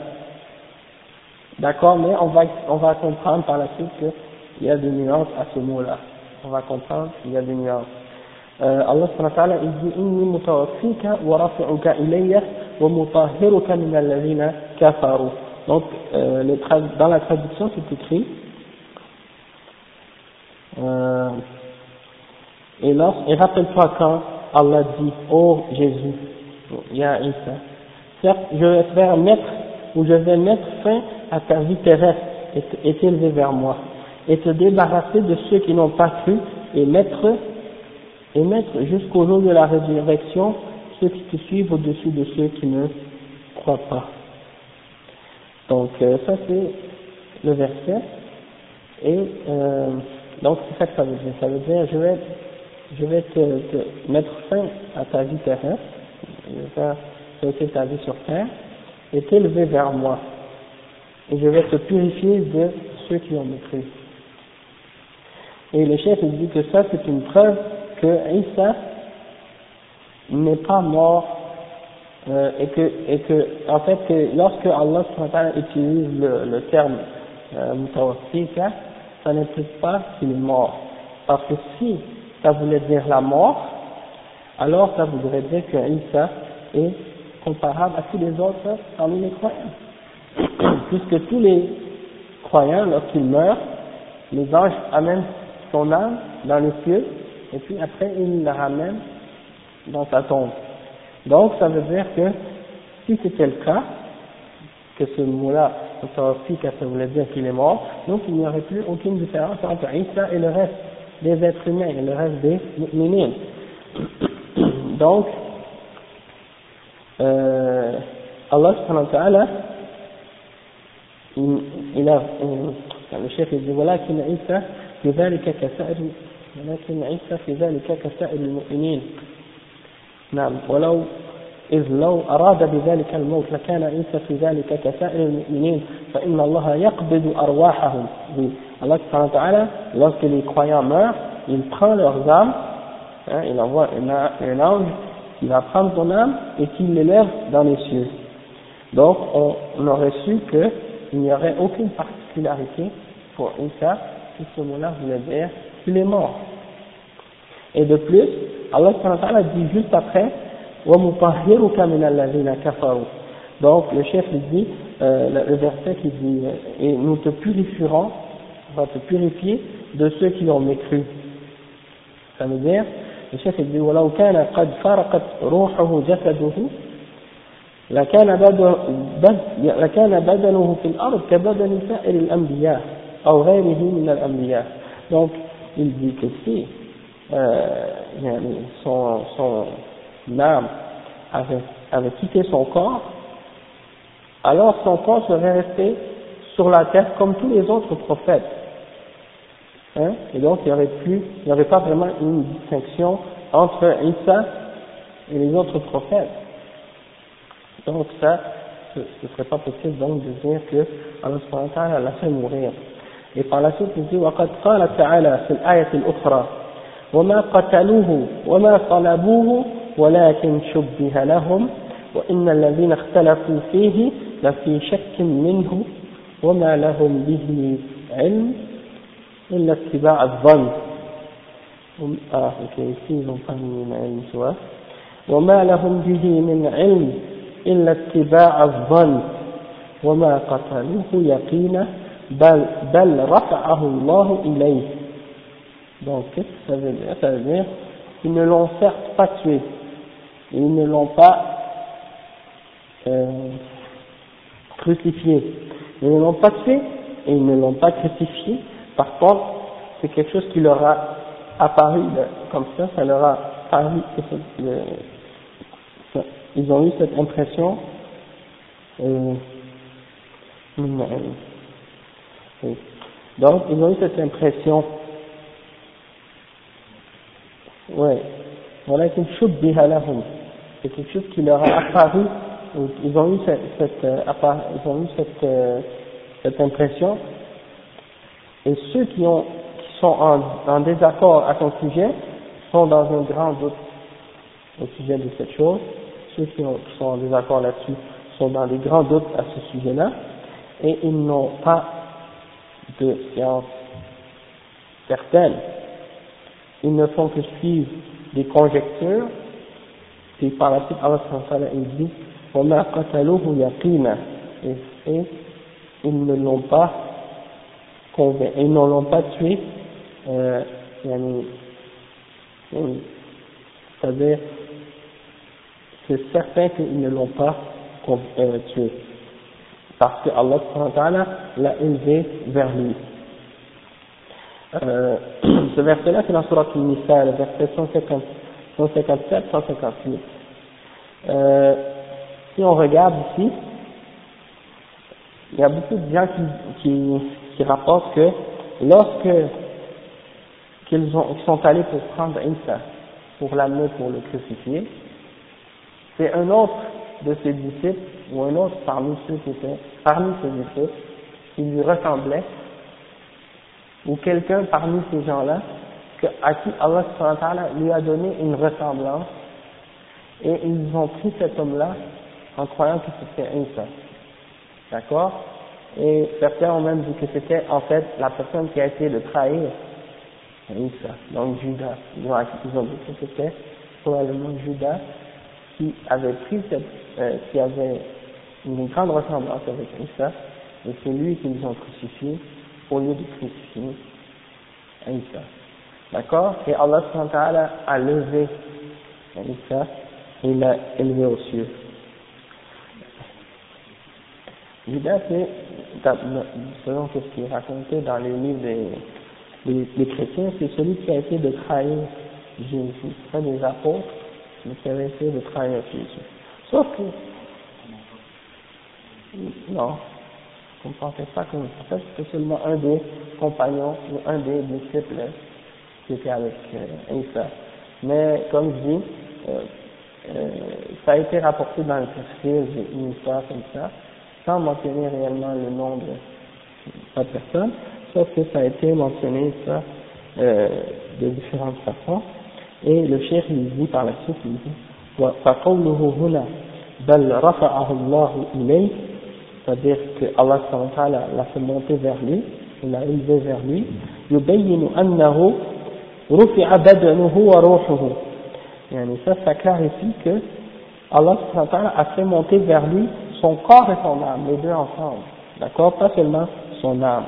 D'accord? Mais on va, on va comprendre par la suite qu'il y a des nuances à ce mot-là. On va comprendre qu'il y a des nuances. Euh, Allah subhanahu wa dans la traduction, c'est écrit euh, et, et rappelle-toi quand Allah dit, oh Jésus, certes, je vais faire mettre, ou je vais mettre fin à ta vie terrestre et t'élever vers moi, et te débarrasser de ceux qui n'ont pas cru, et mettre, et mettre jusqu'au jour de la résurrection ceux qui te suivent au-dessus de ceux qui ne croient pas. Donc, euh, ça c'est le verset, et euh, donc c'est ça que ça veut dire. Ça veut dire je vais, je vais te, te mettre fin à ta vie terrestre, je vais faire cesser ta vie sur terre et t'élever vers moi. Et je vais te purifier de ceux qui ont mécru. Et le chef dit que ça c'est une preuve que Isa n'est pas mort euh, et que et que en fait que lorsque Allah utilise le, le terme euh, ça n'implique pas qu'il est mort. Parce que si ça voulait dire la mort, alors ça voudrait dire que Isa est comparable à tous les autres parmi les croyants. Puisque tous les croyants, lorsqu'ils meurent, les anges amènent son âme dans les cieux, et puis après il la ramène dans sa tombe. Donc ça veut dire que si c'était le cas, que ce mot-là, car ça voulait dire qu'il est mort, donc il n'y aurait plus aucune différence entre Isa et le reste des êtres humains, et le reste des mu'minines. Donc, euh, Allah subhanahu wa ta'ala, il, a, euh, le chef il dit, voilà, qu'il Isa في ذلك كسائر ولكن عيسى في ذلك كسائر المؤمنين نعم ولو إذ لو أراد بذلك الموت لكان عيسى في ذلك كسائر المؤمنين فإن الله يقبض أرواحهم Allah subhanahu wa ta'ala, lorsque les croyants meurent, il prend leurs âmes, hein, il envoie un, ange qui va prendre ton âme et qui l'élève dans les cieux. Donc, on, on aurait su qu'il n'y aurait aucune particularité pour Isa, si ce mot-là voulait dire qu'il est mort. Et de plus, Allah dit juste après, donc le chef dit, euh, le, verset qui dit, euh, et nous te purifierons, on va te purifier de ceux qui ont mécru. Ça veut dire, le chef dit, ولو كان قد فرقت روحه جسده لكان لكان بدنه في الأرض كبدن سائر الأنبياء donc il dit que si euh, son, son âme avait, avait quitté son corps alors son corps serait resté sur la terre comme tous les autres prophètes. Hein, et donc il n'y aurait aurait pas vraiment une distinction entre Isa et les autres prophètes. Donc ça ce ne serait pas possible donc de dire que Allah l'a fait mourir. Et par la suite il dit وقد قال تعالى في الآية الأخرى وما قتلوه وما صلبوه ولكن شبه لهم وإن الذين اختلفوا فيه لفي شك منه وما لهم به علم إلا اتباع الظن. آه وما لهم به من علم إلا اتباع الظن وما قتلوه يقينا bal. Donc, qu'est-ce que ça veut dire? Ça veut dire qu'ils ne l'ont certes pas tué, ils ne l'ont pas euh, crucifié. Ils ne l'ont pas tué et ils ne l'ont pas crucifié. Par contre, c'est quelque chose qui leur a apparu ben, comme ça, ça leur a paru, ils ont eu cette impression. Euh, donc ils ont eu cette impression, ouais, voilà qu'une shubbiha lahum, c'est quelque chose qui leur a apparu, ils ont eu cette, cette euh, ils ont eu cette, euh, cette impression, et ceux qui, ont, qui sont en, en désaccord à son sujet sont dans un grand doute au sujet de cette chose, ceux qui, ont, qui sont en désaccord là-dessus sont dans des grands doutes à ce sujet-là, et ils n'ont pas de science certaine. Ils ne font que suivre des conjectures et par la suite, Allah il dit وَمَا قَتَلُوهُ يَقِينًا et, et ils ne l'ont pas convaincu, ils ne l'ont pas tué, euh, c'est-à-dire, c'est certain qu'ils ne l'ont pas euh, tué, parce que Allah l'a élevé vers lui. Euh, ce verset-là, c'est dans Surah Al-Nisa, le verset 150. 157, 158. Euh, si on regarde ici, il y a beaucoup de gens qui rapportent que lorsque qu'ils sont allés pour prendre Isa, pour l'amener pour le crucifier, c'est un autre de ses disciples, ou un autre parmi ceux qui étaient, parmi ses disciples, qui lui ressemblait, ou quelqu'un parmi ces gens-là, à qui Allah lui a donné une ressemblance et ils ont pris cet homme-là en croyant que c'était Isa. D'accord? Et certains ont même dit que c'était en fait la personne qui a essayé de trahir Isa, donc Judas. Ils ont, dit que c'était probablement Judas qui avait pris cette, euh, qui avait une grande ressemblance avec Isa, et c'est lui qu'ils ont crucifié au lieu de crucifier Isa. D'accord? Et Allah a levé Isa et l'a élevé aux cieux. Judas, c'est, selon ce qui est raconté dans les livres des, des, chrétiens, c'est celui qui a essayé de trahir Jésus. Pas des apôtres, mais qui avait essayé de trahir Jésus. Sauf que, non, on ne pensait pas que, en fait, c'était seulement un des compagnons ou un des disciples qui était avec euh, Isa. Mais, comme je dis, euh, euh, ça a été rapporté dans le tafsir, une histoire comme ça, sans mentionner réellement le nom de la personne, sauf que ça a été mentionné ça euh, de différentes façons. Et le cheikh il dit par la suite, il dit, فقوله هنا بل رفعه الله إليه c'est-à-dire que Allah l'a fait monter vers lui, il l'a élevé vers lui, يبين أنه رفع بدنه وروحه يعني ça, ça clarifie que Allah a fait monter vers lui son corps et son âme, les deux ensemble. D'accord Pas seulement son âme.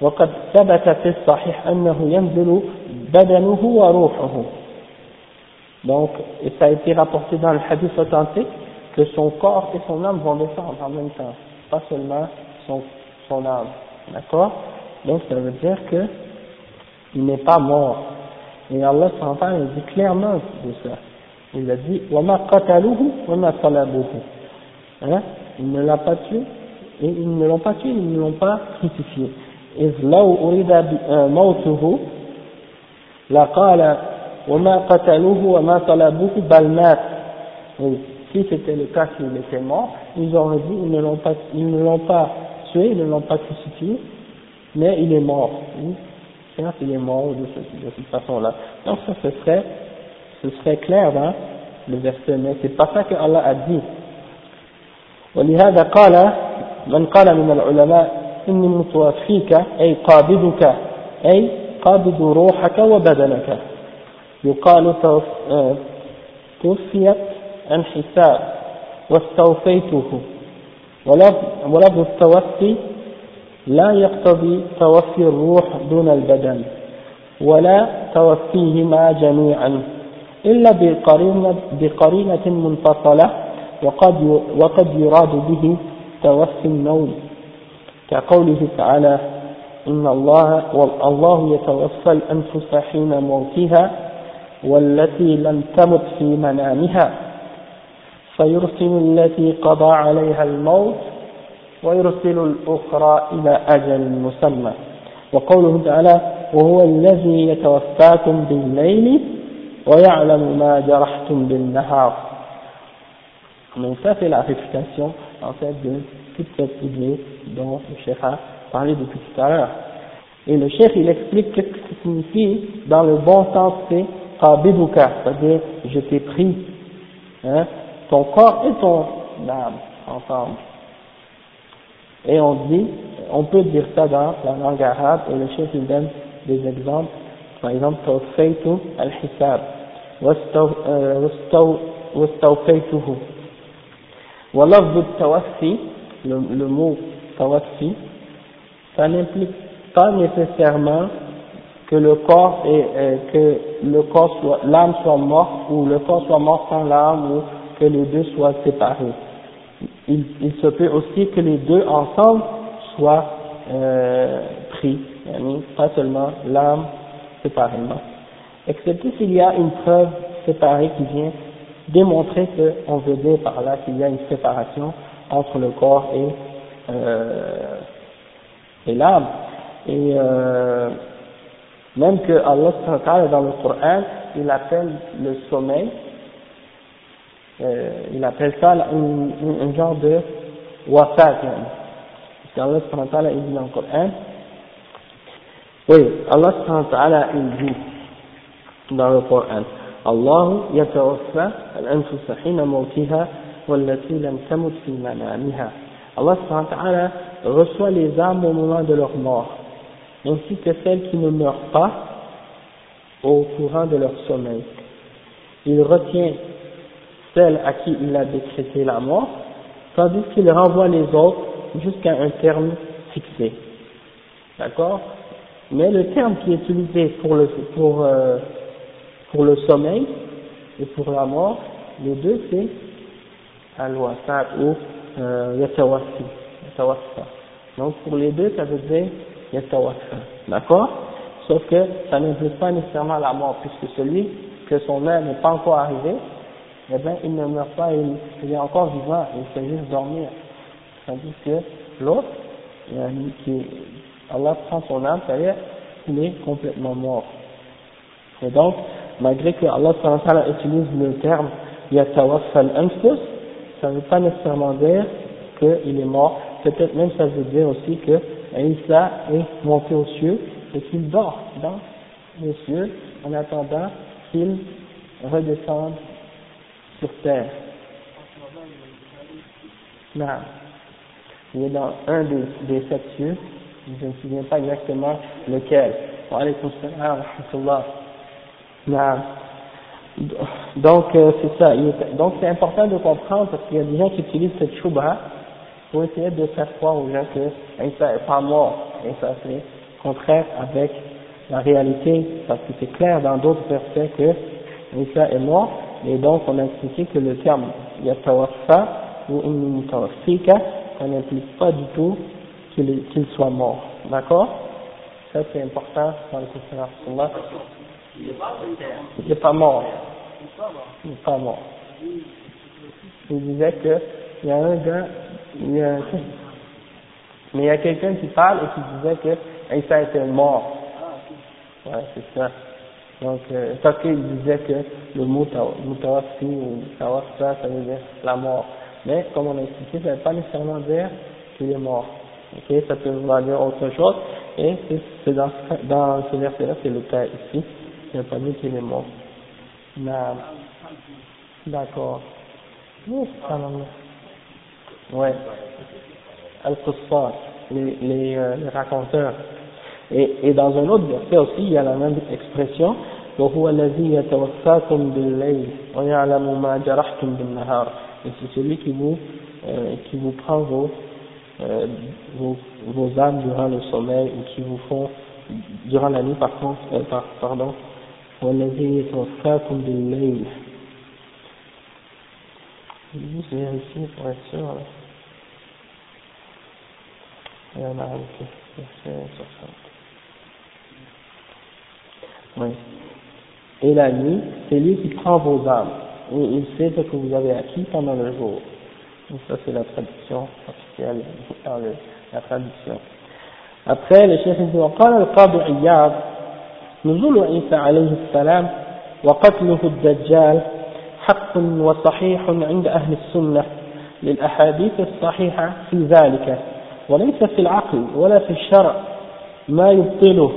وقد ثبت في الصحيح أنه ينزل بدنه وروحه. Donc, et ça a été rapporté dans le hadith authentique que son corps et son âme vont descendre en même temps, pas seulement son, son âme. D'accord Donc, ça veut dire que il n'est pas mort. Et Allah s'entend dit clairement de ça. Il a dit وَمَا قَتَلُوهُ وَمَا صَلَبُوهُ hein Il ne l'a pas tué et ils ne l'ont pas tué, ils ne l'ont pas crucifié. إذ لو أريد موته لقال وما قتلوه وما صلبوه بل مات si c'était le cas qu'il était mort, ils auraient dit ils ne l'ont pas, ils ne l'ont pas tué, ils ne l'ont pas crucifié, mais il est mort. Certes, il est mort de, cette, de cette façon-là. Donc ça, ce serait ce serait clair dans le verset, mais c'est pas ça que Allah a dit. ولهذا قال من قال من العلماء إني متوفيك أي قابضك أي قابض روحك وبدنك يقال توفيت عن حساب واستوفيته. ولفظ التوفي لا يقتضي توفي الروح دون البدن ولا توفيهما جميعا إلا بقرينة, بقرينة منفصلة وقد, وقد يراد به توفي النوم. كقوله تعالى إن الله والله يتوفى الأنفس حين موتها والتي لم تمت في منامها. فيرسل التي قضى عليها الموت ويرسل الأخرى إلى أجل مسمى وقوله تعالى وهو الذي يتوفاكم بالليل ويعلم ما جرحتم بالنهار donc ça c'est en fait de toute cette idée dont le cheikh a parlé depuis tout à l'heure et le cheikh il explique ce que signifie dans le bon sens c'est qabiduka c'est-à-dire je t'ai pris hein, ton corps et ton âme ensemble et on dit on peut dire ça dans la langue arabe et le cheikh il donne des exemples par exemple tawfaytu al-hisab واستوفيته ولفظ التوفي le, le mot tawaffi ça n'implique pas nécessairement que le corps est, euh, que le corps soit l'âme soit morte ou le corps soit mort sans l'âme ou que les deux soient séparés il, il se peut aussi que les deux ensemble soient euh, pris pas seulement l'âme séparément excepté s'il y a une preuve séparée qui vient démontrer qu'on veut dire par là qu'il y a une séparation entre le corps et, euh, et l'âme. Et euh, même que Allah dans le Coran, il appelle le sommeil, euh, il appelle ça un, genre de wafat. Allah il dit dans le Coran, oui, Allah il dit dans le Coran. الله يتوفى الأنفس حين موتها والتي لم تمت في منامها Allah ta'ala reçoit les âmes au moment de leur mort, ainsi que celles qui ne meurent pas au courant de leur sommeil. Il retient celles à qui il a décrété la mort, tandis qu'il renvoie les autres jusqu'à un terme fixé. D'accord? Mais le terme qui est utilisé pour le, pour, euh, pour le sommeil et pour la mort, les deux c'est al-wasat ou euh, yatawaffa. Donc pour les deux, ça veut dire yatawaffa. D'accord? Sauf que ça n'implique pas nécessairement la mort, puisque celui que son heure n'est pas encore arrivé, eh bien, il ne meurt pas, il, est encore vivant, il fait juste dormir. Tandis que l'autre, qui, Allah prend son âme, ça y est, il est complètement mort. Et donc, malgré que Allah utilise le terme yatawaffal anfus, ça ne veut pas nécessairement dire qu'il est mort. Peut-être même ça veut dire aussi que Isa est monté aux cieux et qu'il dort dans les cieux en attendant qu'il redescende sur terre. Non. Il est dans un des, des sept cieux, je ne me souviens pas exactement lequel. Rahmatullah. Donc euh, c'est ça. Donc c'est important de comprendre parce qu'il y a des gens qui utilisent cette shubha pour essayer de faire croire aux gens que Isa n'est pas mort. Et ça c'est contraire avec la réalité parce que c'est clair dans d'autres versets que Isa est mort. Et donc on a expliqué que le terme yatawaffa ou inni ça n'implique pas du tout qu'il soit mort. D'accord? Ça c'est important dans le Coran. Il n'est pas mort. Il n'est pas mort. Il disait que il y a un gars, mais il y a quelqu'un qui parle et qui disait que Isa était mort. Ouais, c'est ça. Donc, euh, parce qu'il disait que le mot mutawafi ou tawaffa, ça veut dire la mort. Mais, comme on a expliqué, ça ne veut pas nécessairement dire qu'il est mort. Ok, ça peut vouloir dire autre chose. Et c'est dans, dans ce verset-là, c'est le cas ici. Il n'a pas dit qu'il est mort. D'accord. Oui, Ouais. Al-Qussar, les, les, euh, les raconteurs. Et, et dans un autre verset aussi, il y a la même expression. وهو الذي يتوفاكم بالليل ويعلم ما جرحتم بالنهار. Et c'est celui qui vous, euh, qui vous prend vos, euh, vos, vos âmes durant le sommeil ou qui vous font durant la nuit par contre, euh, par, pardon, والذي يتوفاكم بالليل je vais juste vérifier pour être sûr. Là. Il y en a un verset 60. Oui. Et la nuit, c'est lui qui prend vos âmes. Et il sait ce que vous avez acquis pendant le jour. Donc ça c'est la traduction officielle dans le, la traduction. Après, le chef dit وقال القاضي عياض نزول عيسى عليه السلام وقتله الدجال حق وصحيح عند أهل السنة للأحاديث الصحيحة في ذلك وليس في العقل ولا في الشرع ما يبطله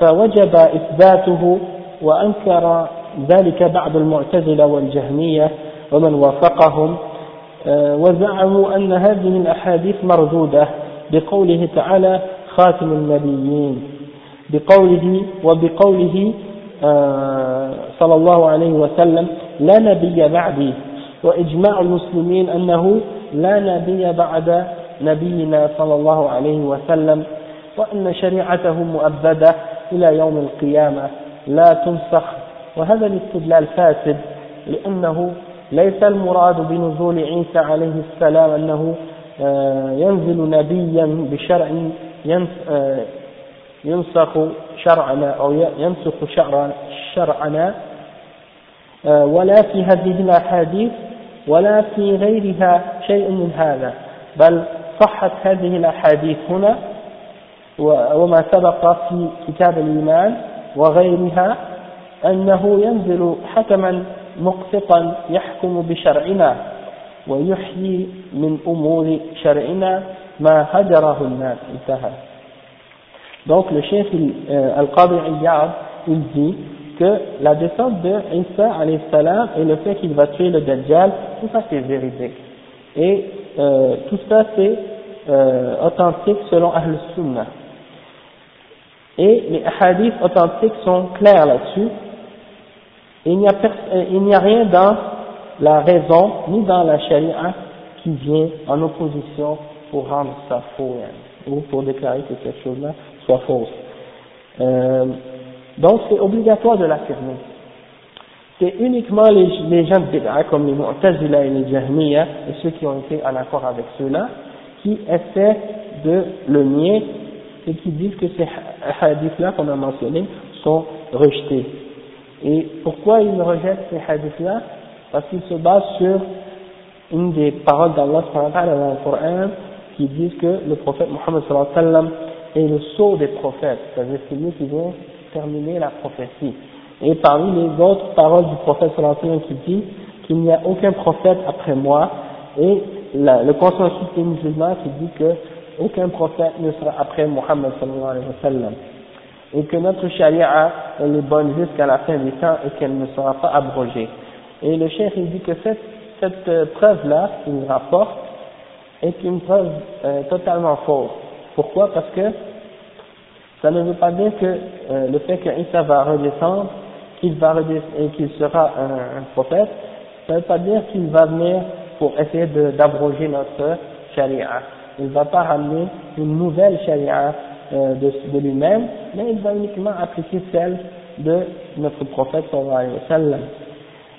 فوجب إثباته وأنكر ذلك بعض المعتزلة والجهمية ومن وافقهم وزعموا أن هذه الأحاديث مردودة بقوله تعالى خاتم النبيين بقوله وبقوله صلى الله عليه وسلم لا نبي بعدي وإجماع المسلمين أنه لا نبي بعد نبينا صلى الله عليه وسلم. وأن شريعته مؤبدة إلى يوم القيامة لا تنسخ. وهذا الاستدلال فاسد لأنه ليس المراد بنزول عيسى عليه السلام أنه ينزل نبيا بشرع ينسخ شرعنا أو ينسخ شرع شرعنا ولا في هذه الأحاديث ولا في غيرها شيء من هذا. بل صحت هذه الأحاديث هنا وما سبق في كتاب الإيمان وغيرها أنه ينزل حكما مقسطا يحكم بشرعنا ويحيي من أمور شرعنا ما هجره الناس انتهى Donc le chef euh, Al-Qadri Iyad, il dit que la descente de Isa salam et le fait qu'il va tuer le Dajjal, tout ça c'est véridique. Et euh, tout ça c'est euh, authentique selon Ahl Sunnah. Et les hadiths authentiques sont clairs là-dessus. Il n'y a, a rien dans la raison ni dans la charia qui vient en opposition pour rendre ça faux. ou pour déclarer que cette chose-là soit fausse. Euh, donc c'est obligatoire de l'affirmer. C'est uniquement les, les gens de Bid'a, comme les Mu'tazila et les Jahmiya, et ceux qui ont été en accord avec ceux-là, qui essaient de le nier et qui disent que ces hadiths-là qu'on a mentionnés sont rejetés. Et pourquoi ils rejettent ces hadiths-là? Parce qu'ils se basent sur une des paroles d'Allah dans le Coran qui disent que le prophète Mohammed est le sceau des prophètes, c'est-à-dire c'est qui vient terminer la prophétie. Et parmi les autres paroles du prophète qui dit qu'il n'y a aucun prophète après moi, et le consensus des musulmans qui dit que aucun prophète ne sera après Mohammed sallallahu alayhi wa sallam. Et que notre charia, elle est bonne jusqu'à la fin des temps et qu'elle ne sera pas abrogée. Et le chef il dit que cette, euh, preuve-là qu'il rapporte est une preuve euh, totalement fausse. Pourquoi? Parce que ça ne veut pas dire que euh, le fait qu'Issa va redescendre, qu'il va et qu'il sera un, prophète, ça ne veut pas dire qu'il va venir pour essayer d'abroger notre charia. Il ne va pas ramener une nouvelle charia euh, de, lui-même, mais il va uniquement appliquer celle de notre prophète sallallahu alayhi wa sallam.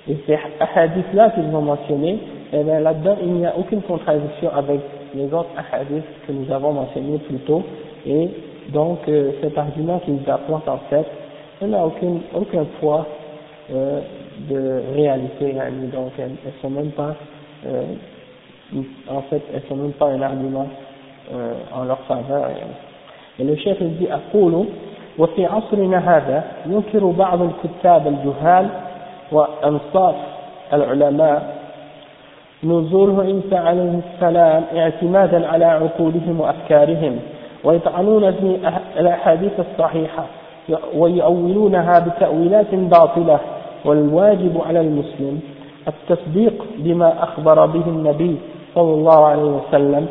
Et ces hadiths-là qu'ils ont mentionnés, eh bien là-dedans il n'y a aucune contradiction avec les autres hadiths que nous avons mentionnés plus tôt, et donc euh, cet argument qu'ils apportent en fait, il n'a aucun, poids euh, de réalité, donc elles ne sont même pas, en fait, elles sont même pas un argument euh, en leur faveur. Et le chef il dit أقول وفي عصرنا هذا ينكر بعض الكتاب الجهال وأنصاف العلماء نزول عيسى عليه السلام اعتمادا على عقولهم وأفكارهم ويطعنون في الأحاديث الصحيحة ويؤولونها بتأويلات باطلة والواجب على المسلم التصديق بما أخبر به النبي صلى الله عليه وسلم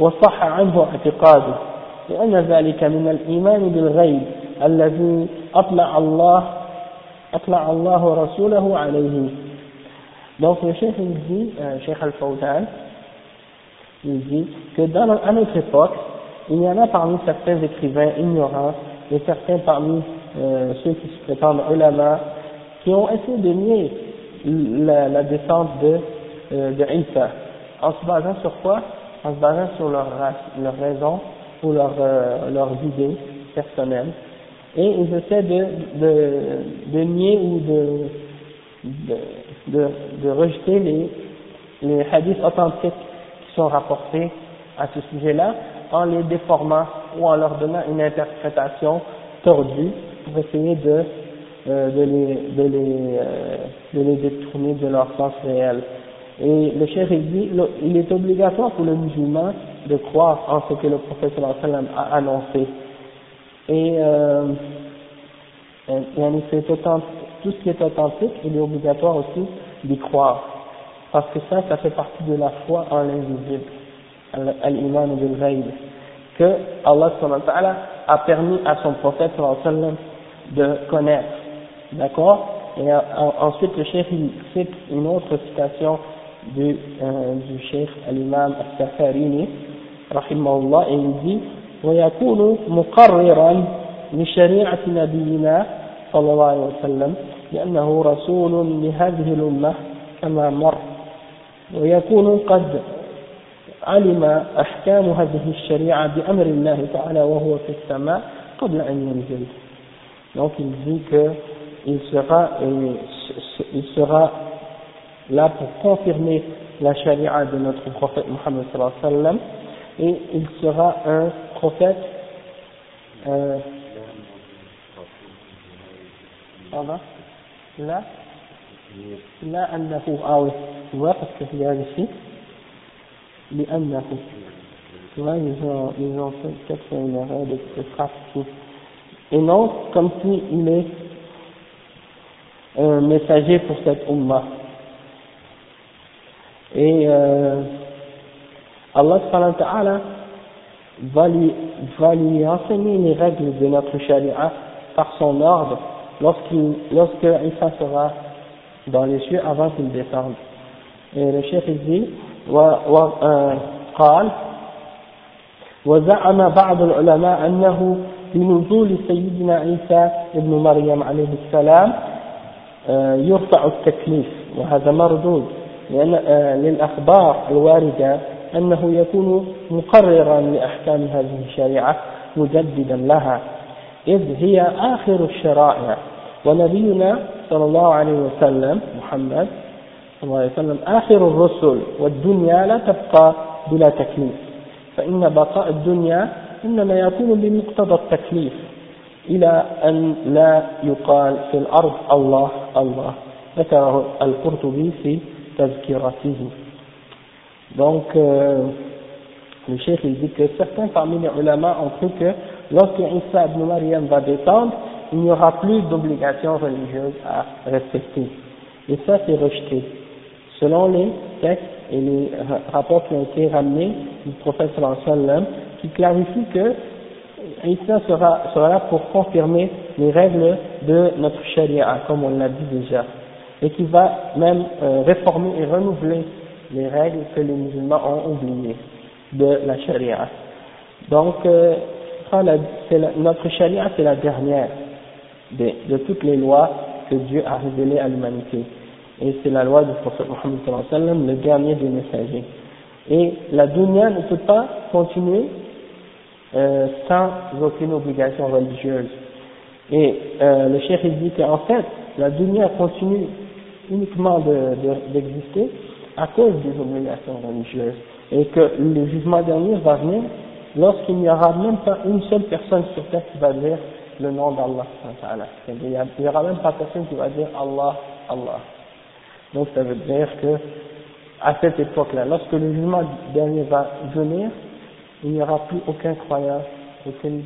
وصح عنه اعتقاده لأن ذلك من الإيمان بالغيب الذي أطلع الله أطلع الله رسوله عليه Donc le chef il dit, euh, Cheikh Al-Fawzan, il dit que dans, à notre époque, il y en a parmi certains écrivains ignorants et certains parmi euh, ceux qui se prétendent ulama qui ont essayé de nier la, la descente de, euh, de Isa en se basant sur quoi? En se basant sur leur, leur raison ou leur, euh, leurs idées personnelles et ils essaient de, nier ou de, rejeter les, les hadiths authentiques qui sont rapportés à ce sujet-là en les déformant ou en leur donnant une interprétation tordue pour essayer de, euh, euh, de les détourner de leur sens réel. Et le chef dit, il est obligatoire pour le musulman de croire en ce que le prophète a annoncé. Et, euh, tout ce qui est authentique, il est obligatoire aussi d'y croire. Parce que ça, ça fait partie de la foi en l'invisible, al-iman bil que Allah a permis à son prophète de connaître. D'accord? Et ensuite, le chef cite une autre citation du, euh, du chef al-imam al-Safarini, rahimahullah, et il dit ويكون مقررا لشريعة نبينا صلى الله عليه وسلم لأنه رسول لهذه الأمة كما مر. ويكون قد علم أحكام هذه الشريعة بأمر الله تعالى وهو في السماء قبل أن ينزل. Donc il dit que il sera, il sera là pour confirmer la charia de notre prophète Mohammed sallam et il sera un prophète euh, pardon là là annahu ah oui tu vois parce que il y a ici les annahu. Tu vois ils ont ils ont fait peut-être de, de frappe et non comme si il est un messager pour cette ummah. Et euh, Allah va lui, va lui enseigner les règles de notre charia par son ordre lorsqu'il, lorsque Isa sera dans les cieux avant qu'il descende. Et le chef dit, قال وزعم بعض العلماء أنه بنزول سيدنا عيسى ابن مريم عليه السلام آه، يرفع التكليف وهذا مردود آه، للأخبار الواردة أنه يكون مقررا لأحكام هذه الشريعة مجددا لها. إذ هي آخر الشرائع. ونبينا صلى الله عليه وسلم محمد صلى الله عليه وسلم آخر الرسل والدنيا لا تبقى بلا تكليف. فإن بقاء الدنيا إنما يكون بمقتضى التكليف إلى أن لا يقال في الأرض الله الله. ذكره القرطبي في donc euh, le cheikh il dit que certains parmi les ulama ont cru que lorsque Isa ibn Maryam va descendre il n'y aura plus d'obligation religieuse à respecter. Et ça c'est rejeté. Selon les textes et les rapports qui ont été ramenés du prophète sallam qui clarifient que Isa sera, sera là pour confirmer les règles de notre charia, comme on l'a dit déjà, et qui va même euh, réformer et renouveler les règles que les musulmans ont oubliées de la charia. Donc, euh, notre charia, c'est la dernière de, toutes les lois que Dieu a révélées à l'humanité. Et c'est la loi du prophète Mohammed, le dernier des messagers. Et la dunya ne peut pas continuer euh, sans aucune obligation religieuse. Et le il dit qu'en fait, la dunya continue uniquement d'exister de, à cause des obligations religieuses. Et que le jugement dernier va venir lorsqu'il n'y aura même pas une seule personne sur terre qui va dire le nom d'Allah. Il n'y aura même pas personne qui va dire Allah, Allah. Donc ça veut dire que à cette époque-là, lorsque le jugement dernier va venir, il n'y aura plus aucun croyant, aucune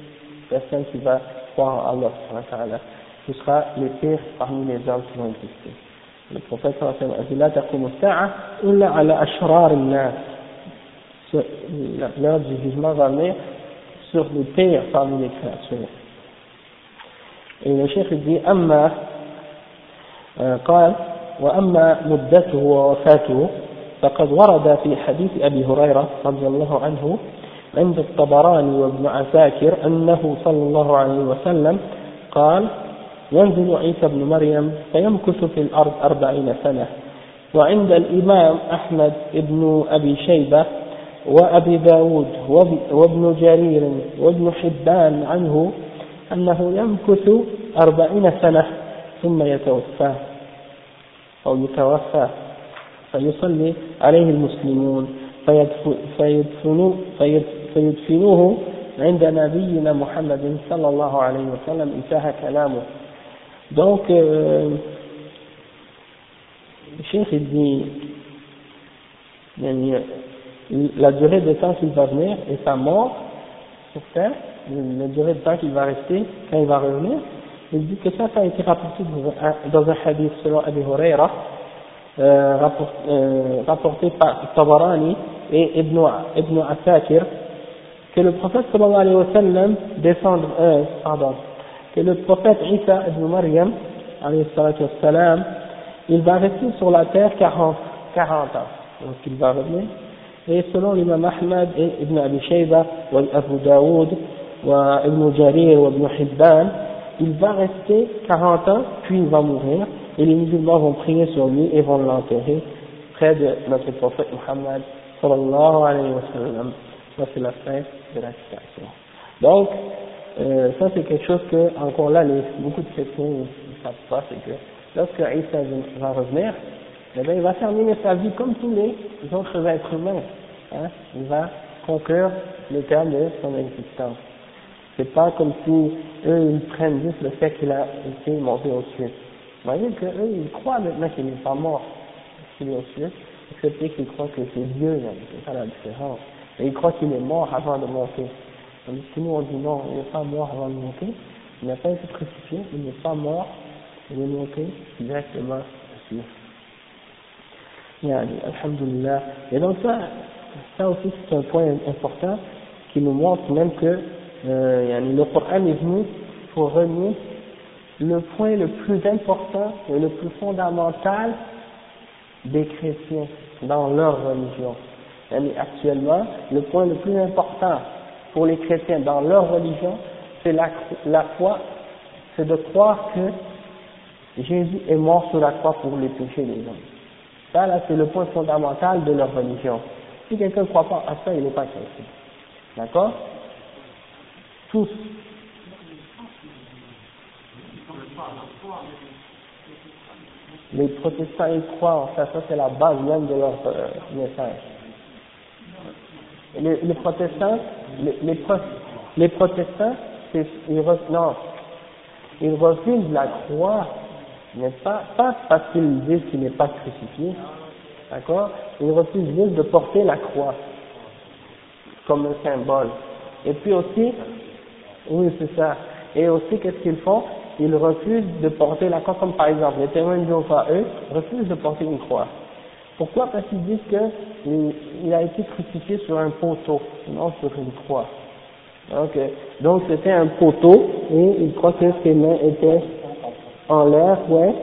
personne qui va croire en Allah. Ce sera les pires parmi les hommes qui vont exister. Le prophète a dit لا تقوم الساعة إلا على أشرار الناس. L'heure du jugement va venir sur les pires parmi les créatures. Et le chef dit أما قال وأما مدته ووفاته فقد ورد في حديث أبي هريرة رضي الله عنه عند الطبراني وابن عساكر أنه صلى الله عليه وسلم قال ينزل عيسى بن مريم فيمكث في الأرض أربعين سنة. وعند الإمام أحمد بن أبي شيبة وأبي داود وابن جرير وابن حبان عنه أنه يمكث أربعين سنة ثم يتوفى أو يتوفى فيصلي عليه المسلمون. فيدفنوه, فيدفنوه عند نبينا محمد صلى الله عليه وسلم. انتهى كلامه. Donc euh, le il dit la durée de temps qu'il va venir et sa mort sur terre la durée de temps qu'il va rester quand il va revenir il dit que ça, ça a été rapporté dans un hadith selon Abu Huraira euh, euh, rapporté par Tabarani et Ibn, Ibn Asakir que le prophète sallallahu alayhi wa sallam descend, euh, pardon, que le prophète Isa ibn Maryam il va rester sur la terre 40, 40 ans, donc il va revenir, et selon l'imam Ahmad et Ibn Abi Shayba, wa Abu Daoud, wa Ibn Jarir, wa Ibn Hibban, il va rester 40 ans, puis il va mourir, et les musulmans vont prier sur lui et vont l'enterrer près de notre prophète Muhammad sallallahu alayhi wa sallam. Ça c'est la fin de la citation. Donc, euh, ça c'est quelque chose que, encore là, les, beaucoup de chrétiens ne savent pas, c'est que lorsque Isa va revenir, eh bien, il va terminer sa vie comme tous les autres êtres humains. Hein, il va conclure le terme de son existence. C'est pas comme si eux, ils prennent juste le fait qu'il a été monté au ciel. Voyez que eux, ils croient maintenant qu'il n'est pas mort, qu'il est au ciel, excepté qu'ils croient que c'est Dieu, c'est ça la différence. Et ils croient qu'il est mort avant de monter. Tandis nous, on dit non, il n'est pas mort avant de monter, il n'a pas été crucifié, il n'est pas mort, il est monté directement ciel. Yani, alhamdulillah. Et donc ça, ça aussi c'est un point important qui nous montre même que euh, yani, le Coran est venu pour renier le point le plus important et le plus fondamental des chrétiens dans leur religion. Et actuellement, le point le plus important pour les chrétiens dans leur religion, c'est la, la foi, c'est de croire que Jésus est mort sur la croix pour les péchés des hommes. Ça, là, c'est le point fondamental de leur religion. Si quelqu'un ne croit pas à ça, il n'est pas chrétien. D'accord? Tous. Les protestants, ils croient en ça, ça c'est la base même de leur euh, message. Les, les protestants, les, les, protestants, ils refusent la croix, mais pas, pas parce qu'ils disent qu'il n'est pas crucifié, d'accord? Ils refusent juste de porter la croix comme un symbole. Et puis aussi, oui c'est ça, et aussi qu'est-ce qu'ils font? Ils refusent de porter la croix, comme par exemple les témoins de Jéhovah, eux, refusent de porter une croix. Pourquoi Parce qu'ils disent qu'il il a été crucifié sur un poteau, non sur une croix. Donc c'était un poteau, et ils croient que ses mains étaient en l'air, ouais,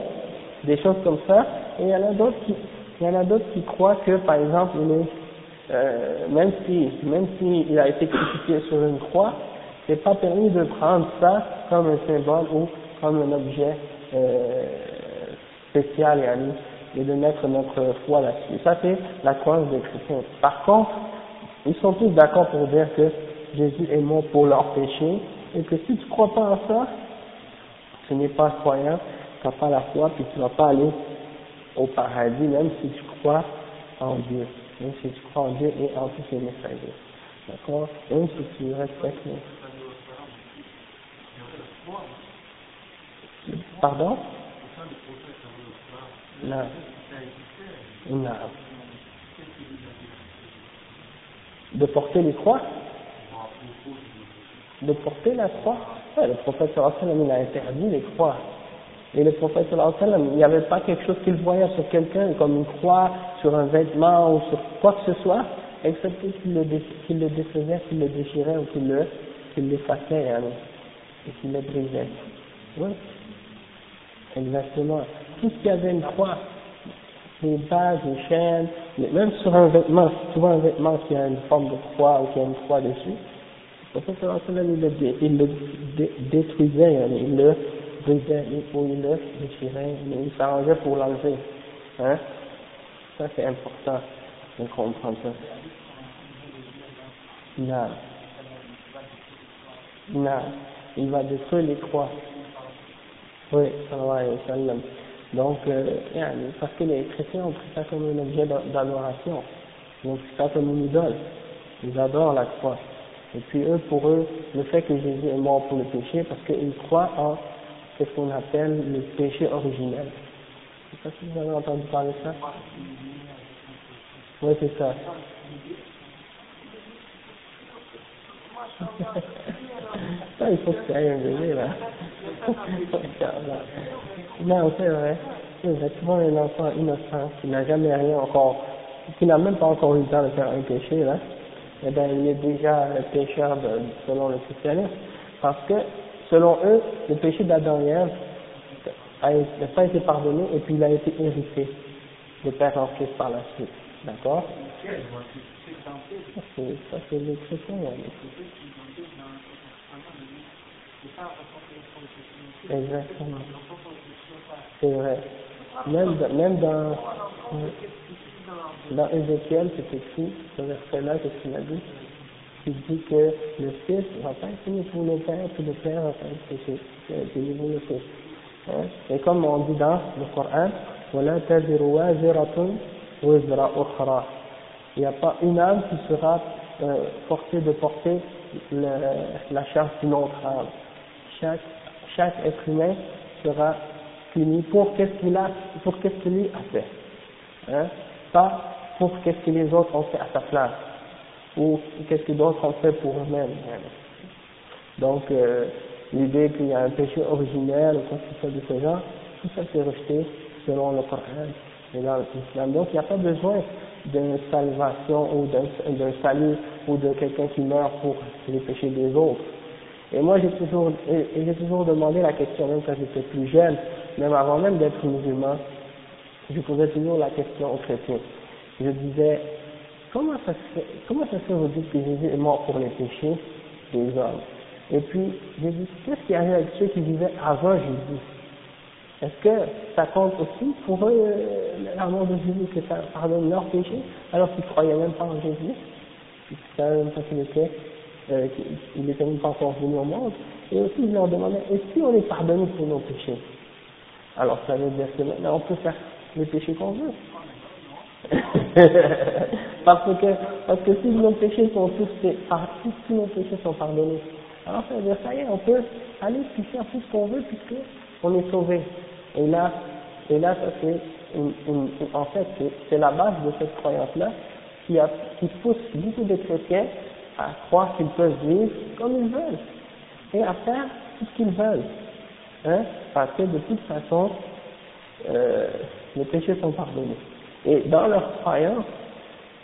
des choses comme ça. Et il y en a d'autres qui, il y en a d'autres qui croient que, par exemple, il est, euh, même si, même s'il a été crucifié sur une croix, c'est pas permis de prendre ça comme un symbole ou comme un objet euh, spécial et, et de mettre notre foi là-dessus. Ça c'est la croyance des chrétiens. Par contre, ils sont tous d'accord pour dire que Jésus est mort pour leurs péchés et que si tu ne crois pas en ça, tu n'es pas croyant, tu n'as pas la foi, puis tu ne vas pas aller au paradis, même si tu crois en Dieu, même si tu crois en Dieu et en tous ses messagers. D'accord? Même si tu respectes Pardon? Non. Non. De porter les croix De porter la croix ouais, Le prophète il a interdit les croix. Et le prophète il n'y avait pas quelque chose qu'il voyait sur quelqu'un comme une croix, sur un vêtement ou sur quoi que ce soit, excepté qu'il le, qu'il défaisait, qu'il le déchirait ou qu'il le, qu'il l'effaçait et qu'il le brisait. Oui. Exactement. Tout ce qui avait une croix, les bagues, les chaînes, même sur un vêtement, si tu vois un vêtement qui a une forme de croix ou qui a une croix dessus, le il le, il le détruisait, il le brisait, il le déchirait, il s'arrangeait pour l'enlever. Hein? Ça c'est important de comprendre ça. Non. Non. Il va détruire les croix. Oui, sallam. Donc, euh, parce que les chrétiens ont pris ça comme un objet d'adoration. Ils ont pris ça comme une idole. Ils adorent la croix. Et puis eux, pour eux, le fait que Jésus est mort pour le péché, parce qu'ils croient en ce qu'on appelle le péché originel. Je sais pas si vous avez entendu parler de ça. Oui, c'est ça. ça, il faut que tu ailles un là. Non, c'est vrai. C'est. Souvent, un enfant innocent qui n'a jamais rien encore, qui n'a même pas encore eu le temps de faire un péché, là, eh bien, il est déjà pécheur selon le christianisme. Parce que, selon eux, le péché d'Adam et Ève n'a pas été pardonné et puis il a été hérité de père en fils par la suite. D'accord? Ça, c'est. Exactement. C'est vrai. Même, même dans, dans Ézéchiel, c'est écrit, ce verset-là, qu'est-ce qu'il a dit Il dit que le Fils pas être pour le Père, puis le Père être péché, c'est le Fils. Hein? Et comme on dit dans le Coran, voilà il n'y a pas une âme qui sera euh, forcée de porter le, la charge d'une autre âme chaque, chaque être humain sera puni pour qu'est-ce qu'il a, pour qu'est-ce qu'il a fait. Hein? Pas pour qu'est-ce que les autres ont fait à sa place, ou qu'est-ce que d'autres ont fait pour eux-mêmes. Hein. Donc, euh, l'idée qu'il y a un péché originel ou quoi que ce soit de ce genre, tout ça c'est rejeté selon le Coran et dans l'islam. Donc, il n'y a pas besoin d'une salvation ou d'un salut ou de quelqu'un qui meurt pour les péchés des autres. Et moi, j'ai toujours, j'ai toujours demandé la question, même quand j'étais plus jeune, même avant même d'être musulman, je posais toujours la question aux chrétiens. Je disais, comment ça se fait, comment ça se fait vous dites que Jésus est mort pour les péchés des hommes? Et puis, j'ai dit, qu'est-ce qui arrive avec ceux qui vivaient avant Jésus? Est-ce que ça compte aussi pour eux, euh, l'amour de Jésus, que ça pardonne leurs péchés, alors qu'ils ne croyaient même pas en Jésus? Ils ne savaient même pas euh, qu'il était même pas encore venu au monde. Et aussi, il leur demandait, et si on est pardonné pour nos péchés? Alors, ça veut dire que maintenant, on peut faire les péchés qu'on veut. parce que parce que si nos péchés sont tous si nos péchés sont pardonnés, alors ça veut dire ça y est, on peut aller faire tout ce qu'on veut puisque on est sauvé. Et là, et là ça c'est une, une, en fait c'est la base de cette croyance là qui a qui pousse beaucoup de chrétiens à croire qu'ils peuvent vivre comme ils veulent et à faire tout ce qu'ils veulent, hein, parce que de toute façon euh, les péchés sont pardonnés. Et dans leur croyance,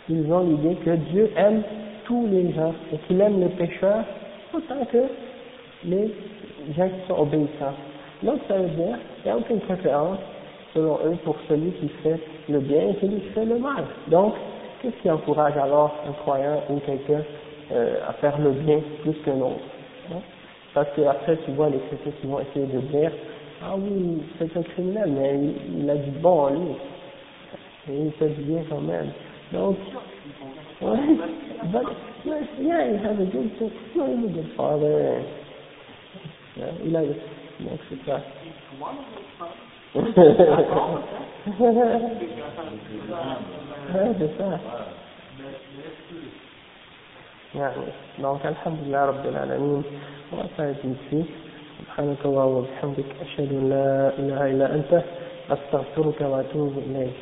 ils ont l'idée que Dieu aime tous les gens et qu'il aime les pécheurs autant que les gens qui sont obéissants. Donc ça veut dire qu'il n'y a aucune préférence, selon eux, pour celui qui fait le bien et celui qui fait le mal. Donc, qu'est-ce qui encourage alors un croyant ou quelqu'un euh, à faire le bien plus que l'autre hein? Parce que après, tu vois les chrétiens qui vont essayer de dire, ah oui, c'est un criminel, mais il, il a du bon en lui et il fait bien quand même. Donc, ouais, but, yes, yeah, he has a good, no, he's a good father. Yeah, il a, donc c'est ça. ouais, c'est ça. يعني donc alhamdulillah rabbil alamin on va s'arrêter ici سبحانك اللهم وبحمدك أشهد أن لا إله إلا أنت أستغفرك وأتوب إليك.